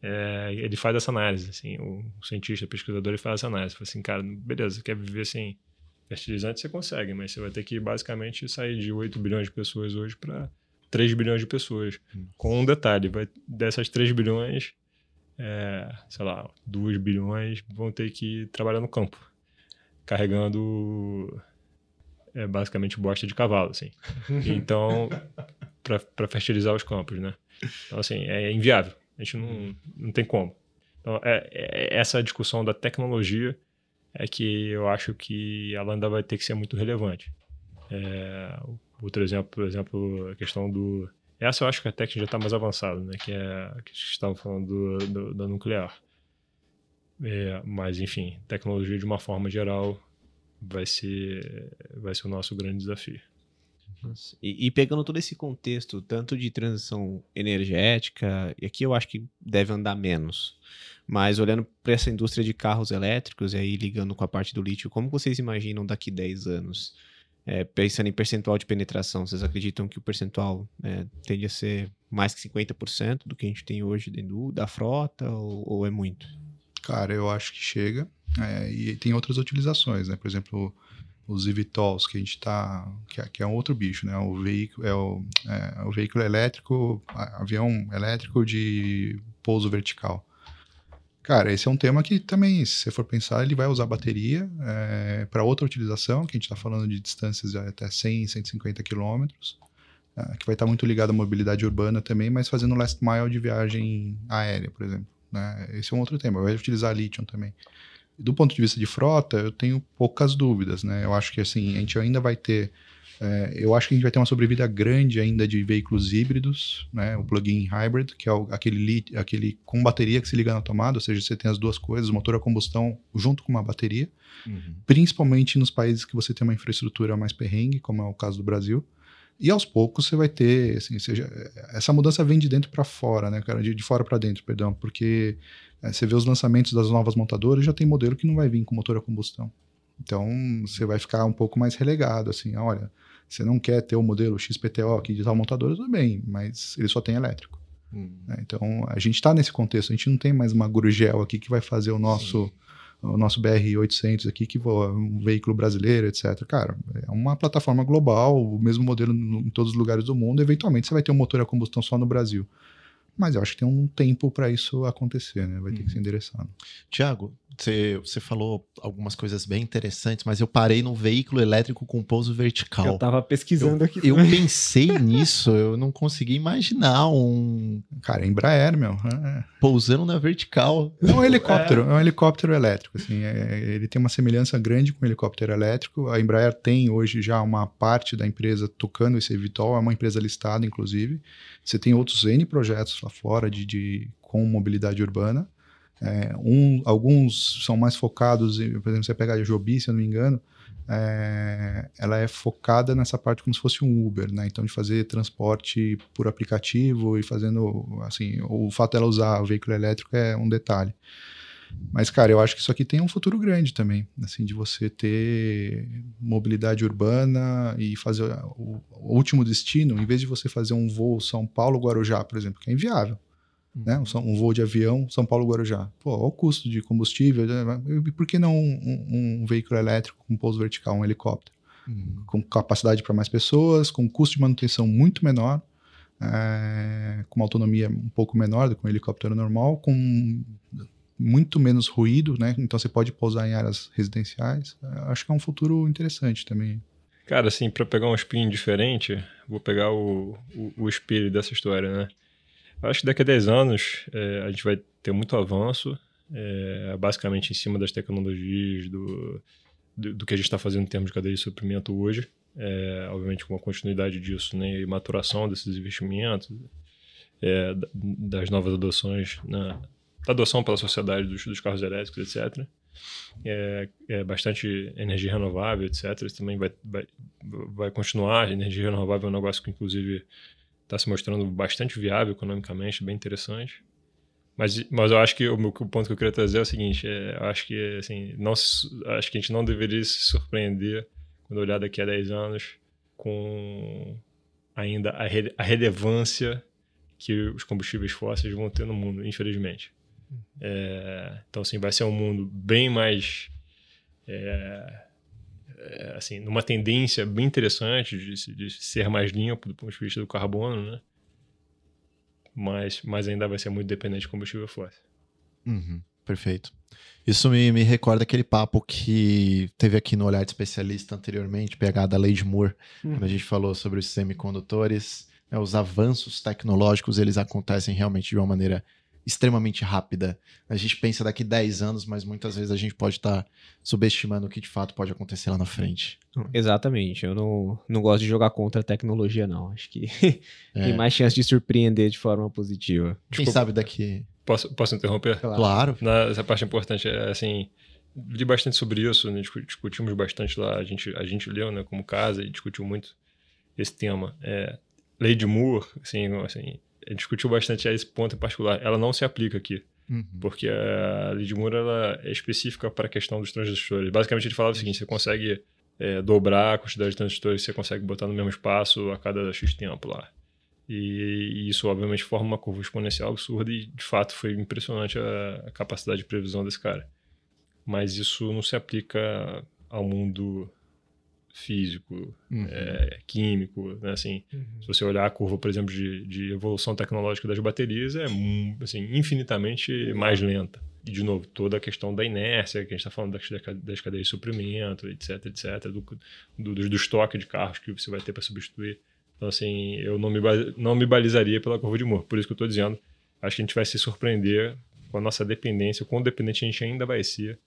é, ele faz essa análise, assim, o, o cientista, o pesquisador, ele faz essa análise, fala assim, cara, beleza, quer viver sem fertilizante, você consegue, mas você vai ter que, basicamente, sair de 8 bilhões de pessoas hoje para 3 bilhões de pessoas, com um detalhe, vai, dessas 3 bilhões, é, sei lá, 2 bilhões vão ter que trabalhar no campo, carregando é, basicamente bosta de cavalo, assim. Então, para fertilizar os campos, né? Então, assim, é inviável. A gente não, não tem como. Então, é, é- essa discussão da tecnologia é que eu acho que ela ainda vai ter que ser muito relevante. É, outro exemplo, por exemplo, a questão do... Essa eu acho que até que já está mais avançado, né? Que é a que estavam falando do, do- da nuclear. É, mas, enfim, tecnologia de uma forma geral vai ser, vai ser o nosso grande desafio. E, e pegando todo esse contexto, tanto de transição energética, e aqui eu acho que deve andar menos, mas olhando para essa indústria de carros elétricos e aí ligando com a parte do lítio, como vocês imaginam daqui 10 anos? É, pensando em percentual de penetração, vocês acreditam que o percentual é, tende a ser mais que 50% do que a gente tem hoje dentro da frota ou, ou é muito? Cara, eu acho que chega. É, e tem outras utilizações, né? Por exemplo, os eVTOLs, que a gente tá. Que é, que é um outro bicho, né? O veículo, é o, é, o veículo elétrico, avião elétrico de pouso vertical. Cara, esse é um tema que também, se você for pensar, ele vai usar bateria para outra utilização, que a gente está falando de distâncias de até 100, 150 quilômetros, ah, que vai estar muito ligado à mobilidade urbana também, mas fazendo last mile de viagem aérea, por exemplo. né? Esse é um outro tema, vai utilizar lítio também. Do ponto de vista de frota, eu tenho poucas dúvidas, né? Eu acho que assim, a gente ainda vai ter é, eu acho que a gente vai ter uma sobrevida grande ainda de veículos híbridos, né? O plug-in hybrid, que é o- aquele, aquele com bateria que se liga na tomada, ou seja, você tem as duas coisas, motor a combustão junto com uma bateria, principalmente nos países que você tem uma infraestrutura mais perrengue, como é o caso do Brasil. E aos poucos você vai ter, assim, seja, essa mudança vem de dentro para fora, né, cara, de, de fora para dentro, perdão, porque é, você vê os lançamentos das novas montadoras, já tem modelo que não vai vir com motor a combustão. Então você vai ficar um pouco mais relegado, assim, olha, você não quer ter o modelo XPTO aqui de tal montadora, tudo bem, mas ele só tem elétrico. né? Então a gente está nesse contexto, a gente não tem mais uma Gurgel aqui que vai fazer o nosso o nosso BR-800 aqui, que voa um veículo brasileiro, etc. Cara, é uma plataforma global, o mesmo modelo em todos os lugares do mundo. Eventualmente você vai ter um motor a combustão só no Brasil. Mas eu acho que tem um tempo para isso acontecer, né? Vai ter que ser endereçado. Tiago, você, você falou algumas coisas bem interessantes, mas eu parei num veículo elétrico com pouso vertical. Eu tava pesquisando eu, aqui. Eu pensei nisso, eu não consegui imaginar um. Cara, Embraer, meu. É. Pousando na vertical. É um helicóptero, é, é um helicóptero elétrico. Assim, é, ele tem uma semelhança grande com o helicóptero elétrico. A Embraer tem hoje já uma parte da empresa tocando esse eVTOL, é uma empresa listada, inclusive. Você tem outros N projetos lá fora de, de com mobilidade urbana. É, um, alguns são mais focados, por exemplo, você pega a Joby, se eu não me engano, é, ela é focada nessa parte como se fosse um Uber, né? Então, de fazer transporte por aplicativo e fazendo, assim, o fato dela usar o veículo elétrico é um detalhe. Mas, cara, eu acho que isso aqui tem um futuro grande também, assim, de você ter mobilidade urbana e fazer o último destino, em vez de você fazer um voo São Paulo-Guarujá, por exemplo, que é inviável né? Um, um, voo de avião São Paulo-Guarujá. Pô, olha o custo de combustível. Né? E por que não um, um, veículo elétrico com pouso vertical, um helicóptero? Uhum. Com capacidade para mais pessoas, com custo de manutenção muito menor, é, com uma autonomia um pouco menor do que um helicóptero normal, com muito menos ruído, né? Então você pode pousar em áreas residenciais. Acho que é um futuro interessante também. Cara, assim, para pegar um spin diferente, vou pegar o, o, o espelho dessa história, né? Acho que daqui a 10 anos é, a gente vai ter muito avanço, é, basicamente em cima das tecnologias, do, do, do que a gente está fazendo em termos de cadeia de suprimento hoje. É, obviamente com a continuidade disso né, e maturação desses investimentos, é, das novas adoções, né, da adoção pela sociedade dos, dos carros elétricos, etc. É, é, bastante energia renovável, etc. Isso também vai, vai, vai continuar. Energia renovável é um negócio que, inclusive, está se mostrando bastante viável economicamente, bem interessante. Mas, mas eu acho que o, o ponto que eu queria trazer é o seguinte: é, eu acho que assim, não, acho que a gente não deveria se surpreender quando olhar daqui a 10 anos com ainda a, re, a relevância que os combustíveis fósseis vão ter no mundo, infelizmente. É, então, assim, vai ser um mundo bem mais. É, é, assim, numa tendência bem interessante de, de, ser mais limpo do ponto de vista do carbono, né? Mas, mas ainda vai ser muito dependente de combustível fóssil. Uhum, perfeito. Isso me, me recorda aquele papo que teve aqui no Olhar de Especialista anteriormente, pegada a Lei Moore, uhum. quando a gente falou sobre os semicondutores. Né, os avanços tecnológicos, eles acontecem realmente de uma maneira extremamente rápida. A gente pensa daqui 10 anos, mas muitas vezes a gente pode estar tá subestimando o que de fato pode acontecer lá na frente. Exatamente. Eu não, não gosto de jogar contra a tecnologia, não. Acho que é. tem mais chance de surpreender de forma positiva. Quem Desculpa. sabe daqui. Posso, posso interromper? Claro. claro. Na, essa parte importante é assim. Li bastante sobre isso, né? discutimos bastante lá. A gente, a gente leu né, como casa e discutiu muito esse tema. É, lei de Moore, assim, assim discutiu bastante esse ponto em particular. Ela não se aplica aqui. Uhum. Porque a lei de Moore ela é específica para a questão dos transistores. Basicamente, ele falava o seguinte: você consegue é, dobrar a quantidade de transistores que você consegue botar no mesmo espaço a cada X tempo lá. E, e isso, obviamente, forma uma curva exponencial absurda e, de fato, foi impressionante a, a capacidade de previsão desse cara. Mas isso não se aplica ao mundo físico, uhum. é, químico, né? assim, uhum. se você olhar a curva, por exemplo, de, de evolução tecnológica das baterias, é assim, infinitamente mais lenta. E, de novo, toda a questão da inércia, que a gente está falando das, das cadeias de suprimento, etc, etc, do, do, do estoque de carros que você vai ter para substituir. Então, assim, eu não me, não me balizaria pela curva de Moore. Por isso que eu estou dizendo, acho que a gente vai se surpreender com a nossa dependência, o quão dependente a gente ainda vai ser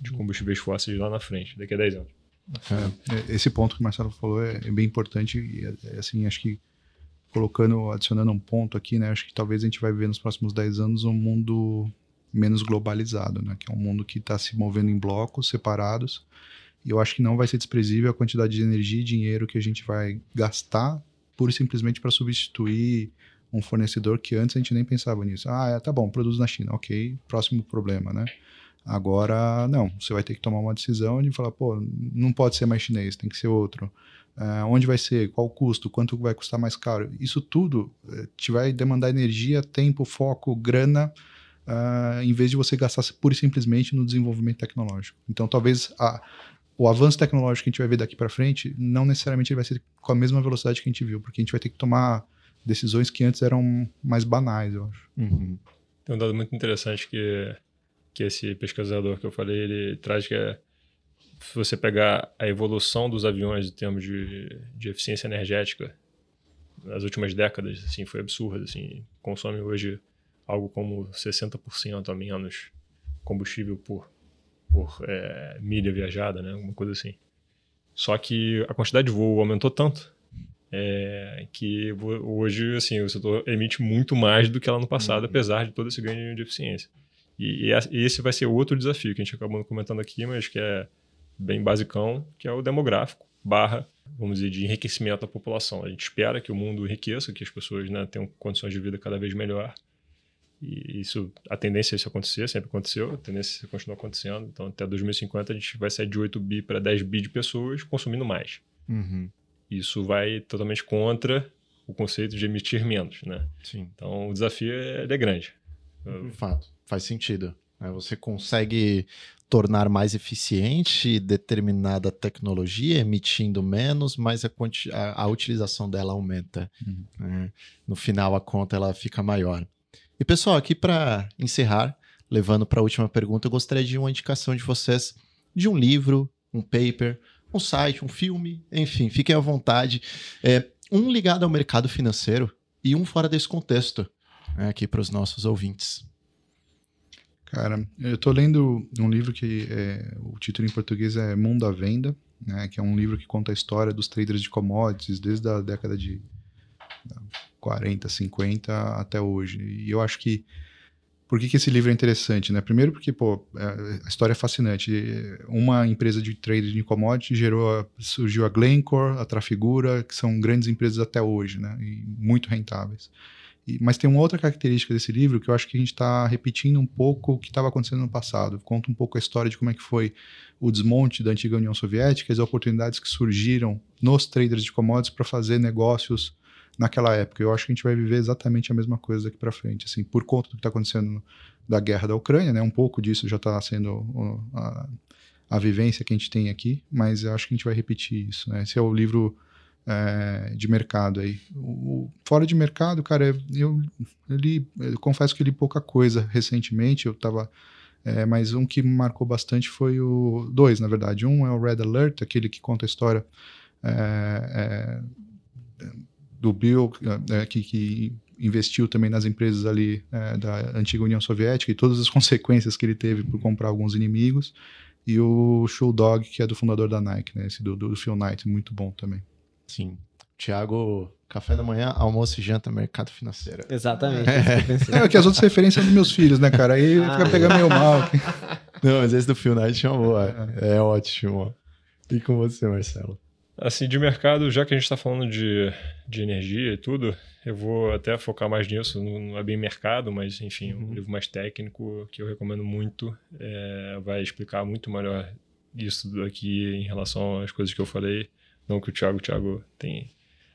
de combustíveis fósseis lá na frente, daqui a 10 anos. É, esse ponto que o Marcelo falou é, é bem importante e é, assim acho que colocando adicionando um ponto aqui né acho que talvez a gente vai ver nos próximos 10 anos um mundo menos globalizado né que é um mundo que está se movendo em blocos separados e eu acho que não vai ser desprezível a quantidade de energia e dinheiro que a gente vai gastar pura e simplesmente para substituir um fornecedor que antes a gente nem pensava nisso. Ah é, tá bom produz na China ok próximo problema né Agora, não, você vai ter que tomar uma decisão de falar, pô, não pode ser mais chinês, tem que ser outro. Uh, onde vai ser? Qual o custo? Quanto vai custar mais caro? Isso tudo uh, te vai demandar energia, tempo, foco, grana, uh, em vez de você gastar pura e simplesmente no desenvolvimento tecnológico. Então, talvez a, o avanço tecnológico que a gente vai ver daqui para frente não necessariamente vai ser com a mesma velocidade que a gente viu, porque a gente vai ter que tomar decisões que antes eram mais banais, eu acho. Uhum. Tem um dado muito interessante que, que esse pesquisador que eu falei, ele traz que é se você pegar a evolução dos aviões em termos de, de eficiência energética nas últimas décadas, assim, foi absurda, assim, consome hoje algo como 60% a menos combustível por, por é, milha viajada, né, alguma coisa assim. Só que a quantidade de voo aumentou tanto é, que hoje assim, o setor emite muito mais do que lá no passado, uhum. apesar de todo esse ganho de eficiência. E, e, esse vai ser outro desafio que a gente acabou comentando aqui, mas que é bem basicão, que é o demográfico barra, vamos dizer, de enriquecimento da população. A gente espera que o mundo enriqueça, que as pessoas né, tenham condições de vida cada vez melhor. E isso, a tendência é isso acontecer, sempre aconteceu, a tendência é isso continua acontecendo. Então, até 2050, a gente vai sair de 8 bi para 10 bi de pessoas consumindo mais. Uhum. Isso vai totalmente contra o conceito de emitir menos, né? Sim. Então, o desafio é, é grande. De fato, faz sentido. Né? Você consegue tornar mais eficiente determinada tecnologia, emitindo menos, mas a, a, a utilização dela aumenta. Uhum. Né? No final, a conta ela fica maior. E pessoal, aqui para encerrar, levando para a última pergunta, eu gostaria de uma indicação de vocês de um livro, um paper, um site, um filme, enfim, fiquem à vontade. É, um ligado ao mercado financeiro e um fora desse contexto, né, aqui para os nossos ouvintes. Cara, eu estou lendo um livro que é, o título em português é Mundo à Venda, né, que é um livro que conta a história dos traders de commodities desde a década de 40, 50 até hoje. E eu acho que. Por que, que esse livro é interessante? Né? Primeiro, porque pô, é, a história é fascinante. Uma empresa de trading de commodities gerou surgiu a Glencore, a Trafigura, que são grandes empresas até hoje, né? e muito rentáveis. Mas tem uma outra característica desse livro que eu acho que a gente está repetindo um pouco o que estava acontecendo no passado. Conta um pouco a história de como é que foi o desmonte da antiga União Soviética, as oportunidades que surgiram nos traders de commodities para fazer negócios naquela época. Eu acho que a gente vai viver exatamente a mesma coisa daqui para frente, assim, por conta do que está acontecendo da guerra da Ucrânia, né? Um pouco disso já está sendo a, a, vivência que a gente tem aqui, mas eu acho que a gente vai repetir isso, né? Esse é o livro é, de mercado aí. O, fora de mercado, cara, eu, eu li, eu confesso que li pouca coisa recentemente. Eu estava é, mas um que marcou bastante foi o. Dois, na verdade. Um é o Red Alert, aquele que conta a história é, é do Bill, é, que, que, investiu também nas empresas ali é, da antiga União Soviética e todas as consequências que ele teve por comprar alguns inimigos. E o Show Dog, que é do fundador da Nike, né? Esse do, do Phil Knight, muito bom também. Sim. Tiago, café da manhã, almoço e janta, mercado financeiro. Exatamente. É, é que as outras referências são dos meus filhos, né, cara? Aí ah. fica pegando meio mal. Não, mas esse do Phil Knight é uma boa. É, é ótimo. E com você, Marcelo? Assim, de mercado, já que a gente está falando de, de energia e tudo, eu vou até focar mais nisso. Não, é bem mercado, mas enfim, um uhum. livro mais técnico que eu recomendo muito. É, vai explicar muito melhor isso daqui em relação às coisas que eu falei. Não que o Thiago, o Thiago tem,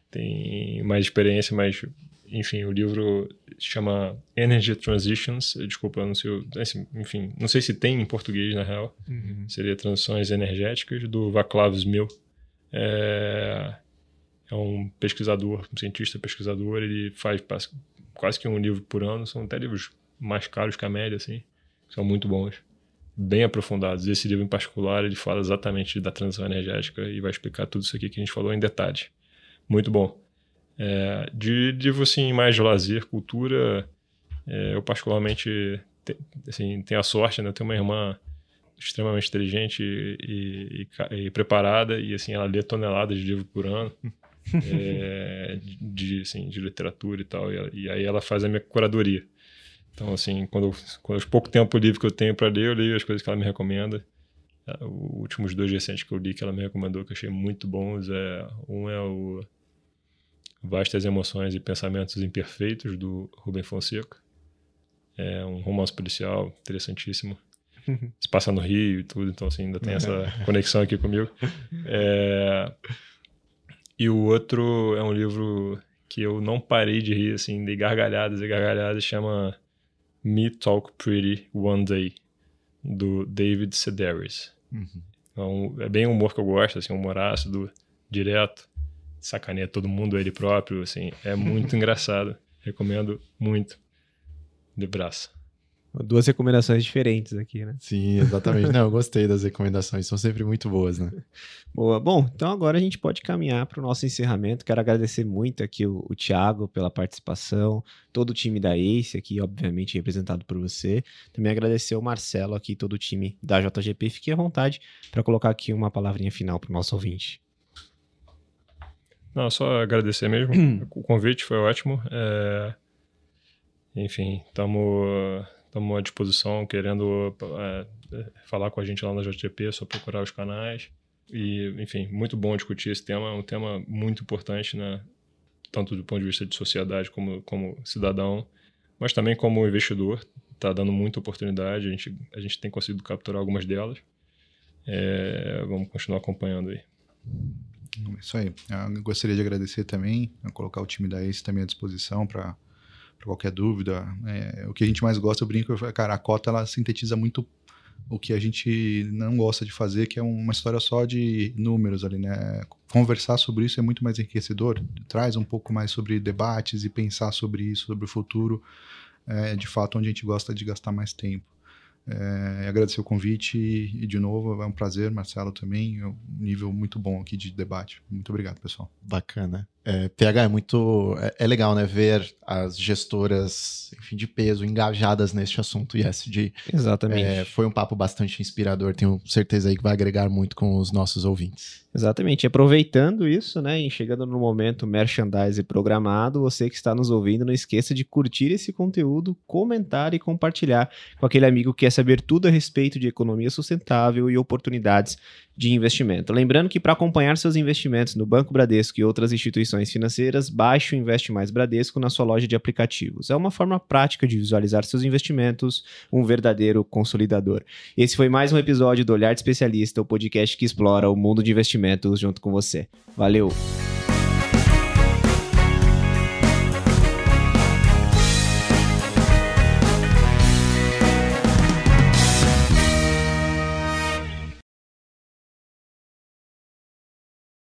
tem mais experiência, mas enfim, o livro chama Energy Transitions. Desculpa, não sei, assim, enfim, não sei se tem em português na real. Uhum. Seria Transições Energéticas do Vaclav Smil é, é um pesquisador, um cientista pesquisador, ele faz quase que um livro por ano, são até livros mais caros que a média, assim, são muito bons, bem aprofundados. Esse livro em particular, ele fala exatamente da transição energética e vai explicar tudo isso aqui que a gente falou em detalhes. Muito bom. É, de livro, assim, mais de lazer, cultura, é, eu particularmente te, assim, tenho a sorte, né, eu tenho uma irmã extremamente inteligente e, e, e, preparada e assim ela lê toneladas de livros por ano é, de, assim, de literatura e tal e, e, aí ela faz a minha curadoria então assim quando quando os pouco tempo livre que eu tenho para ler eu leio as coisas que ela me recomenda. Os últimos dois recentes que eu li que ela me recomendou que eu achei muito bons é um é o Vastas Emoções e Pensamentos Imperfeitos do Rubem Fonseca. É um romance policial interessantíssimo. Se passa no Rio e tudo, então assim, ainda tem essa conexão aqui comigo. É... E o outro é um livro que eu não parei de rir, assim, de gargalhadas e gargalhadas, chama Me Talk Pretty One Day, do David Sedaris. Uhum. Então, é bem humor que eu gosto, assim, humor ácido, direto. sacaneia todo mundo, ele próprio, assim, é muito engraçado. Recomendo muito. De braço. Duas recomendações diferentes aqui, né? Sim, exatamente. Não, eu gostei das recomendações, são sempre muito boas, né? Boa. Bom, então agora a gente pode caminhar para o nosso encerramento. Quero agradecer muito aqui o, o Thiago pela participação, todo o time da ACE aqui, obviamente representado por você. Também agradecer o Marcelo aqui, todo o time da JGP. Fique à vontade para colocar aqui uma palavrinha final para o nosso ouvinte. Não, só agradecer mesmo. o convite foi ótimo. É... Enfim, estamos estamos à disposição, querendo é, falar com a gente lá na JGP, é só procurar os canais. E, enfim, muito bom discutir esse tema, é um tema muito importante, né? tanto do ponto de vista de sociedade como, como cidadão, mas também como investidor. Está dando muita oportunidade, a gente, a gente tem conseguido capturar algumas delas. É, vamos continuar acompanhando aí. Isso aí. Eu gostaria de agradecer também, colocar o time da ACE também à disposição para qualquer dúvida. É, o que a gente mais gosta, eu brinco, cara, a cota ela sintetiza muito o que a gente não gosta de fazer, que é uma história só de números ali, né? Conversar sobre isso é muito mais enriquecedor, traz um pouco mais sobre debates e pensar sobre isso, sobre o futuro, é de fato onde a gente gosta de gastar mais tempo. É, agradecer o convite e, e, de novo, é um prazer, Marcelo também, é um nível muito bom aqui de debate. Muito obrigado, pessoal. Bacana. É, PH é muito. É, é, legal, né? Ver as gestoras, enfim, de peso engajadas neste assunto. E SD. Exatamente. É, foi um papo bastante inspirador. Tenho certeza aí que vai agregar muito com os nossos ouvintes. Exatamente. Aproveitando isso, né? E chegando no momento merchandise programado, você que está nos ouvindo, não esqueça de curtir esse conteúdo, comentar e compartilhar com aquele amigo que quer saber tudo a respeito de economia sustentável e oportunidades de investimento. Lembrando que para acompanhar seus investimentos no Banco Bradesco e outras instituições financeiras, baixe o Investe Mais Bradesco na sua loja de aplicativos. É uma forma prática de visualizar seus investimentos, um verdadeiro consolidador. Esse foi mais um episódio do Olhar de Especialista, o podcast que explora o mundo de investimentos junto com você. Valeu!